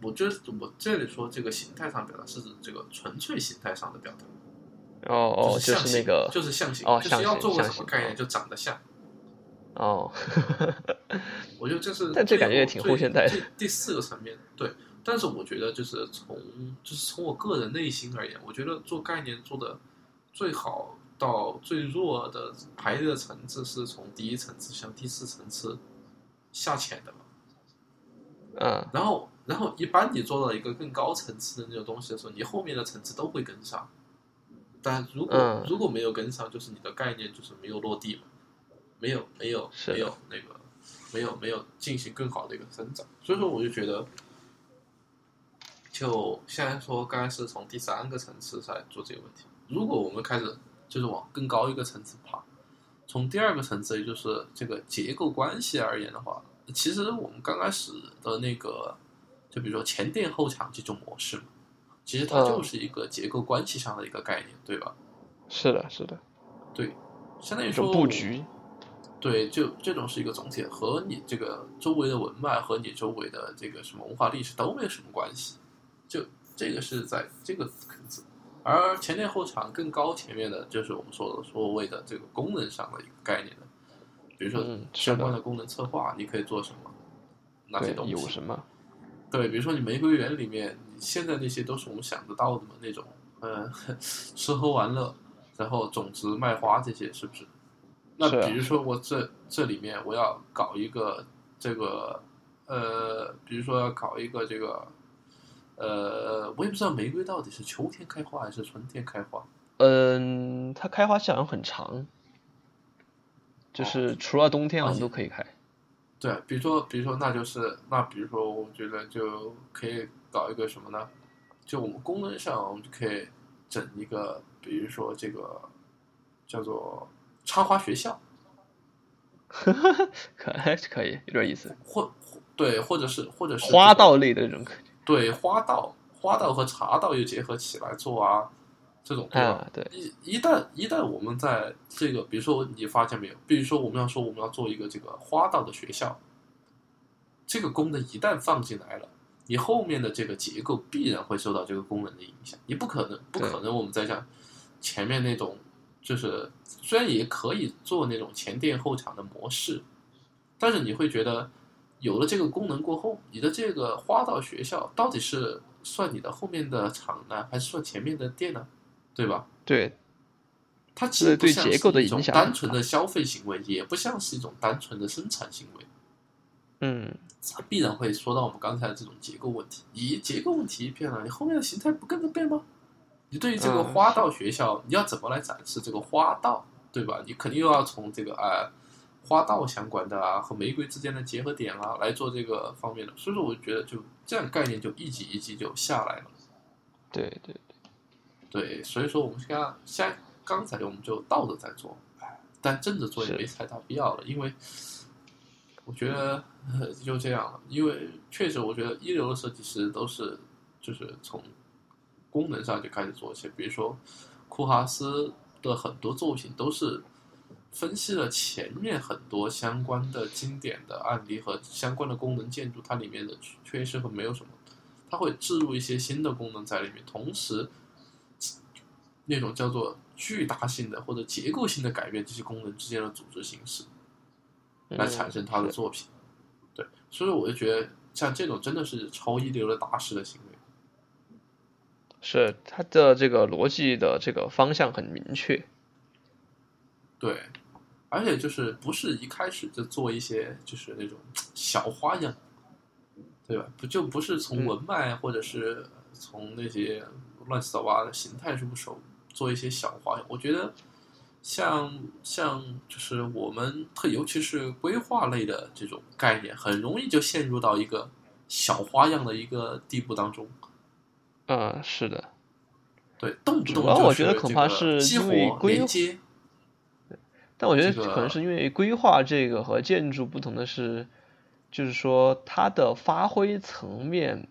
我觉得我这里说这个形态上表达是指这个纯粹形态上的表达。哦哦，就是象形是那个就是象形，哦就是要做个什么概念，哦就长得像。哦，我觉得这是，但这感觉也挺后现代的第四个层面，对。但是我觉得就是从就是从我个人内心而言，我觉得做概念做的最好到最弱的排列的层次是从第一层次向第四层次下潜的嘛。嗯然后，然后一般你做到一个更高层次的那种东西的时候，你后面的层次都会跟上。但如果、嗯如果没有跟上，就是你的概念就是没有落地嘛，没有没有没有那个没有没有进行更好的一个增长。所以说，我就觉得，就现在说刚才是从第三个层次来做这个问题。如果我们开始就是往更高一个层次爬，从第二个层次，也就是这个结构关系而言的话，其实我们刚开始的那个，就比如说前店后厂这种模式嘛，其实它嗯就是一个结构关系上的一个概念，对吧？是的，是的，对，相当于说布局。对，就这种是一个总体，和你这个周围的文脉和你周围的这个什么文化历史都没有什么关系，就这个是在这个层次。而前店后厂更高前面的就是我们说的所谓的这个功能上的一个概念的，比如说相关的功能策划，你可以做什么，哪些，东西。有什么？对，比如说你玫瑰园里面，你现在那些都是我们想得到的嘛，那种，呃，吃喝玩乐，然后种植卖花这些，是不是？那比如说我这这里面我要搞一个这个，呃，比如说要搞一个这个，呃，我也不知道玫瑰到底是秋天开花还是春天开花。嗯，它开花期好像很长，就是除了冬天我们都可以开。对，比如说，比如说，那就是那，比如说，我觉得就可以搞一个什么呢？就我们功能上，我们就可以整一个，比如说这个叫做插花学校，可可以，有点意思。或或对，或者是或者是花这个道类的这种感觉。对花道，花道和茶道又结合起来做啊，这种对吧？一一旦一旦我们在这个，比如说你发现没有，比如说我们要说我们要做一个这个花道的学校，这个功能一旦放进来了，你后面的这个结构必然会受到这个功能的影响。你不可能不可能我们再像前面那种，就是虽然也可以做那种前店后厂的模式，但是你会觉得有了这个功能过后，你的这个花道学校到底是算你的后面的厂呢，还是算前面的店呢？对吧？对，它其对对实不像结构的是一种影响单纯的消费行为，也不像是一种单纯的生产行为，嗯，它必然会说到我们刚才的这种结构问题。你结构问题变了，你后面的形态不跟着变吗？你对于这个嗯花道学校，你要怎么来展示这个花道，对吧？你肯定又要从这个啊、花道相关的啊和玫瑰之间的结合点啊来做这个方面的。所以说，我觉得就这样概念就一级一级就下来了。对对，对，所以说我们现在现在刚才我们就倒着在做，哎，但正着做也没太大必要了，因为我觉得、呃就这样了。因为确实，我觉得一流的设计师都是就是从功能上就开始做起，比如说库哈斯的很多作品都是分析了前面很多相关的经典的案例和相关的功能建筑它里面的缺失和没有什么，它会置入一些新的功能在里面，同时。那种叫做巨大性的或者结构性的改变这些功能之间的组织形式，来产生他的作品。对，所以我就觉得像这种真的是超一流的大师的行为。是他的这个逻辑的这个方向很明确。对，而且就是不是一开始就做一些就是那种小花样，对吧？不就不是从嗯文脉或者是从那些乱七八糟的形态入手做一些小花样。我觉得像像就是我们特尤其是规划类的这种概念，很容易就陷入到一个小花样的一个地步当中。嗯，是的。对，动不动主要我觉得恐怕是激活因为规连接。但我觉得可能是因为规划这个和建筑不同的是，就是说它的发挥层面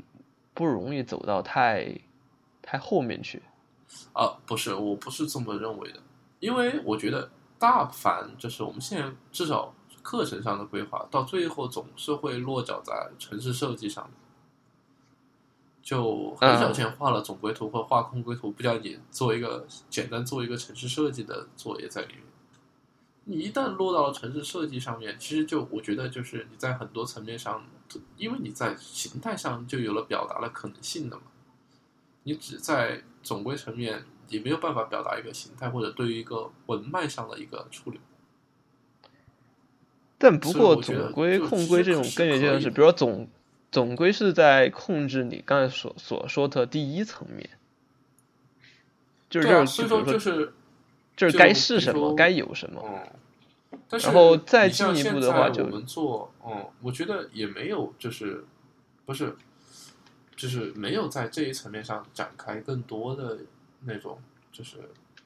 不容易走到太太后面去。啊，不是，我不是这么认为的，因为我觉得大凡就是我们现在至少课程上的规划，到最后总是会落脚在城市设计上面，就很少见画了总规图或画空规图，不叫你做一个简单做一个城市设计的作业在里面。你一旦落到了城市设计上面，其实就我觉得就是你在很多层面上，因为你在形态上就有了表达的可能性的嘛。你只在总规层面，你没有办法表达一个形态或者对于一个文脉上的一个处理。但不过总规、控规这种是根源阶段是，比如说总总规是在控制你刚才所所说的第一层面，就是这啊，就是所以说就是就是该是什么，该有什么。嗯，但是然后再进一步的话就在我们做，嗯，我觉得也没有，就是不是，就是没有在这一层面上展开更多的那种就是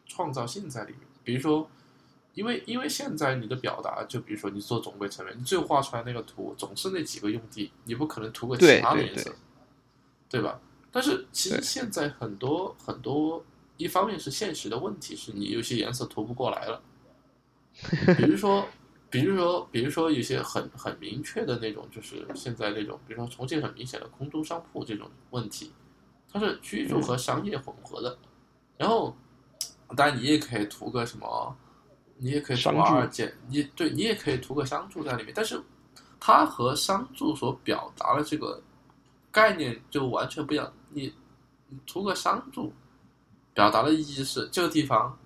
创造性在里面。比如说，因为因为现在你的表达，就比如说你做总规层面，你最后画出来那个图总是那几个用地，你不可能涂个其他的颜色，对吧？但是其实现在很多很多，一方面是现实的问题，是你有些颜色涂不过来了。比如说，比如说，比如说一些很很明确的那种，就是现在那种，比如说重庆很明显的空中商铺这种问题，它是居住和商业混合的。然后，当然你也可以图个什么，你也可以涂商住二建，你对你也可以图个商住在里面，但是它和商住所表达的这个概念就完全不一样。你你图个商住，表达的意义是这个地方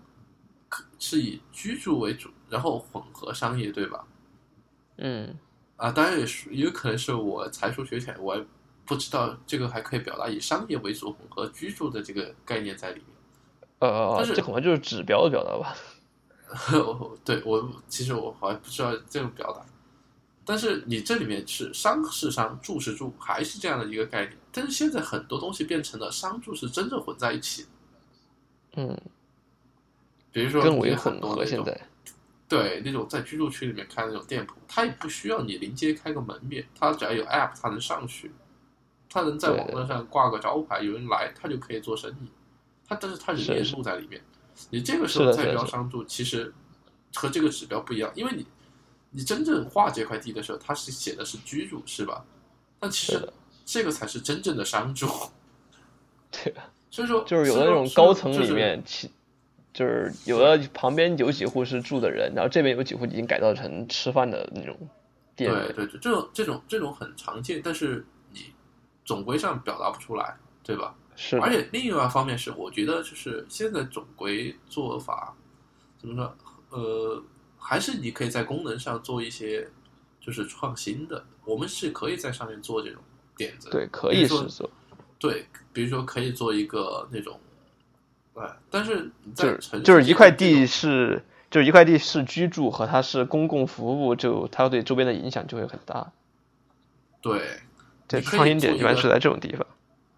可是以居住为主，然后混合商业，对吧？嗯，啊，当然也是也有可能是我才疏学浅，我还不知道这个还可以表达以商业为主混合居住的这个概念在里面。呃但，是这恐怕就是指标的表达吧。我对我其实我还不知道这种表达，但是你这里面是商是商，住是住，还是这样的一个概念。但是现在很多东西变成了商住是真正混在一起，嗯，比如说更你有为混合。很多那种现在，对那种在居住区里面开的那种店铺，它也不需要你临街开个门面，它只要有 app 它能上去，它能在网络上挂个招牌，有人来它就可以做生意，它但是它人住在里面，你这个时候再标商住，其实和这个指标不一样，因为你你真正画这块地的时候，它是写的是居住是吧？但其实这个才是真正的商住，对，所以说就是有那种高层里就是面，其就是有的旁边有几户是住的人，然后这边有几户已经改造成吃饭的那种店。对对对，这种这种这种很常见，但是你总归上表达不出来，对吧？是而且另外一方面是，我觉得就是现在总归做法怎么说？呃，还是你可以在功能上做一些就是创新的，我们是可以在上面做这种点子。对，可以做。对，比如说可以做一个那种，对，但是就是就是一块地是就是一块地是居住和它是公共服务，就它对周边的影响就会很大。对，这创新点一般是在这种地方。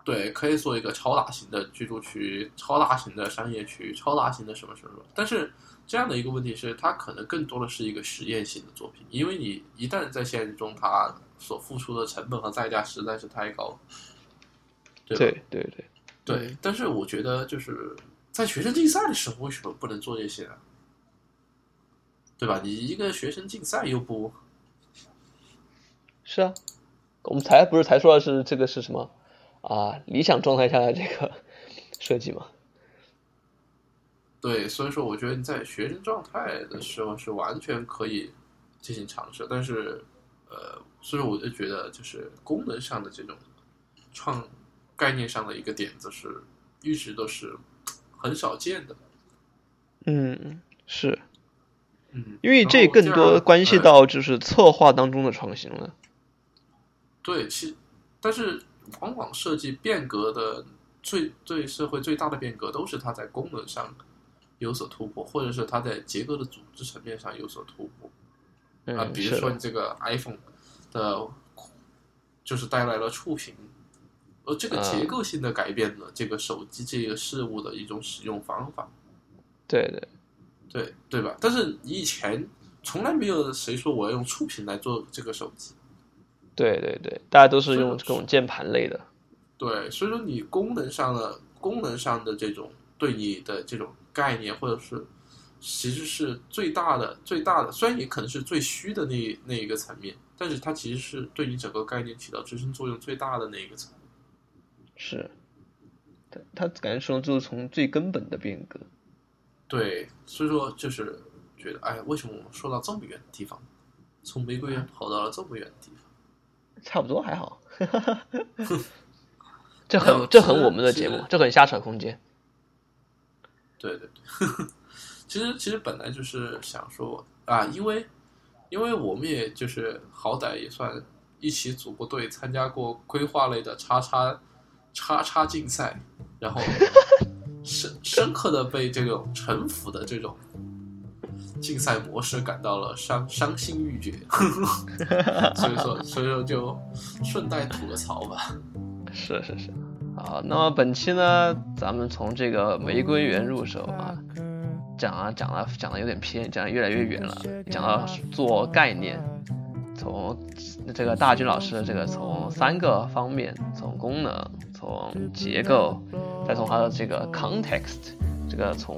对，可以做一个超大型的居住区、超大型的商业区、超大型的什么什么什么。但是这样的一个问题是，它可能更多的是一个实验性的作品，因为你一旦在现实中，它所付出的成本和代价实在是太高，对？对对对，对但是我觉得就是在学生竞赛的时候，为什么不能做这些呢？对吧？你一个学生竞赛又不是啊，我们才不是才说的是这个是什么啊？理想状态下的这个设计嘛。对，所以说我觉得你在学生状态的时候是完全可以进行尝试，但是呃，所以我就觉得就是功能上的这种创概念上的一个点子是一直都是很少见的。嗯，是嗯，因为这更多关系呃到就是策划当中的创新了。对，其但是往往设计变革的最对社会最大的变革都是它在功能上有所突破，或者是它在结构的组织层面上有所突破。啊，嗯，比如说你这个 iPhone 的，就是带来了触屏，而这个啊结构性的改变了这个手机这个事物的一种使用方法，对对，对对吧？但是你以前从来没有谁说我要用触屏来做这个手机，对对对，大家都是用这种键盘类的。对，所以说你功能上的功能上的这种对你的这种概念，或者是其实是最大的最大的，虽然也可能是最虚的那那一个层面，但是它其实是对你整个概念起到支撑作用最大的那一个层面。是，他他感觉说就是从最根本的变革。对，所以说就是觉得，哎，为什么我们说到这么远的地方，从玫瑰园跑到了这么远的地方？差不多还好，这很这很我们的节目，这很瞎扯空间。对对对，其实其实本来就是想说啊，因为因为我们也就是好歹也算一起组过队，参加过规划类的叉叉叉叉竞赛，然后深深刻的被这种城府的这种竞赛模式感到了伤伤心欲绝，所以说所以说就顺带吐个槽吧。是是是，好，那么本期呢，咱们从这个玫瑰园入手啊，讲啊讲了讲的有点偏，讲的越来越远了，讲到做概念，从这个大军老师的这个从三个方面，从功能，从结构，再从它的这个 context，这个从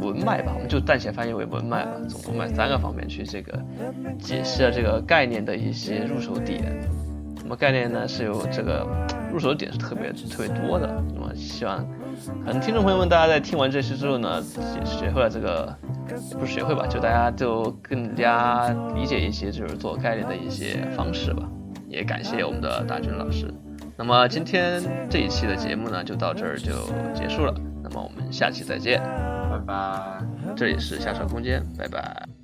文脉吧，我们就暂且翻译为文脉吧，从文脉三个方面去这个解释了这个概念的一些入手点。那么概念呢是有这个入手点是特别特别多的。那么希望可能听众朋友们大家在听完这期之后呢，也学会了这个不是学会吧，就大家就更加理解一些就是做概念的一些方式吧。也感谢我们的大军老师。那么今天这一期的节目呢就到这儿就结束了。那么我们下期再见。拜拜。这里是下车空间，拜拜。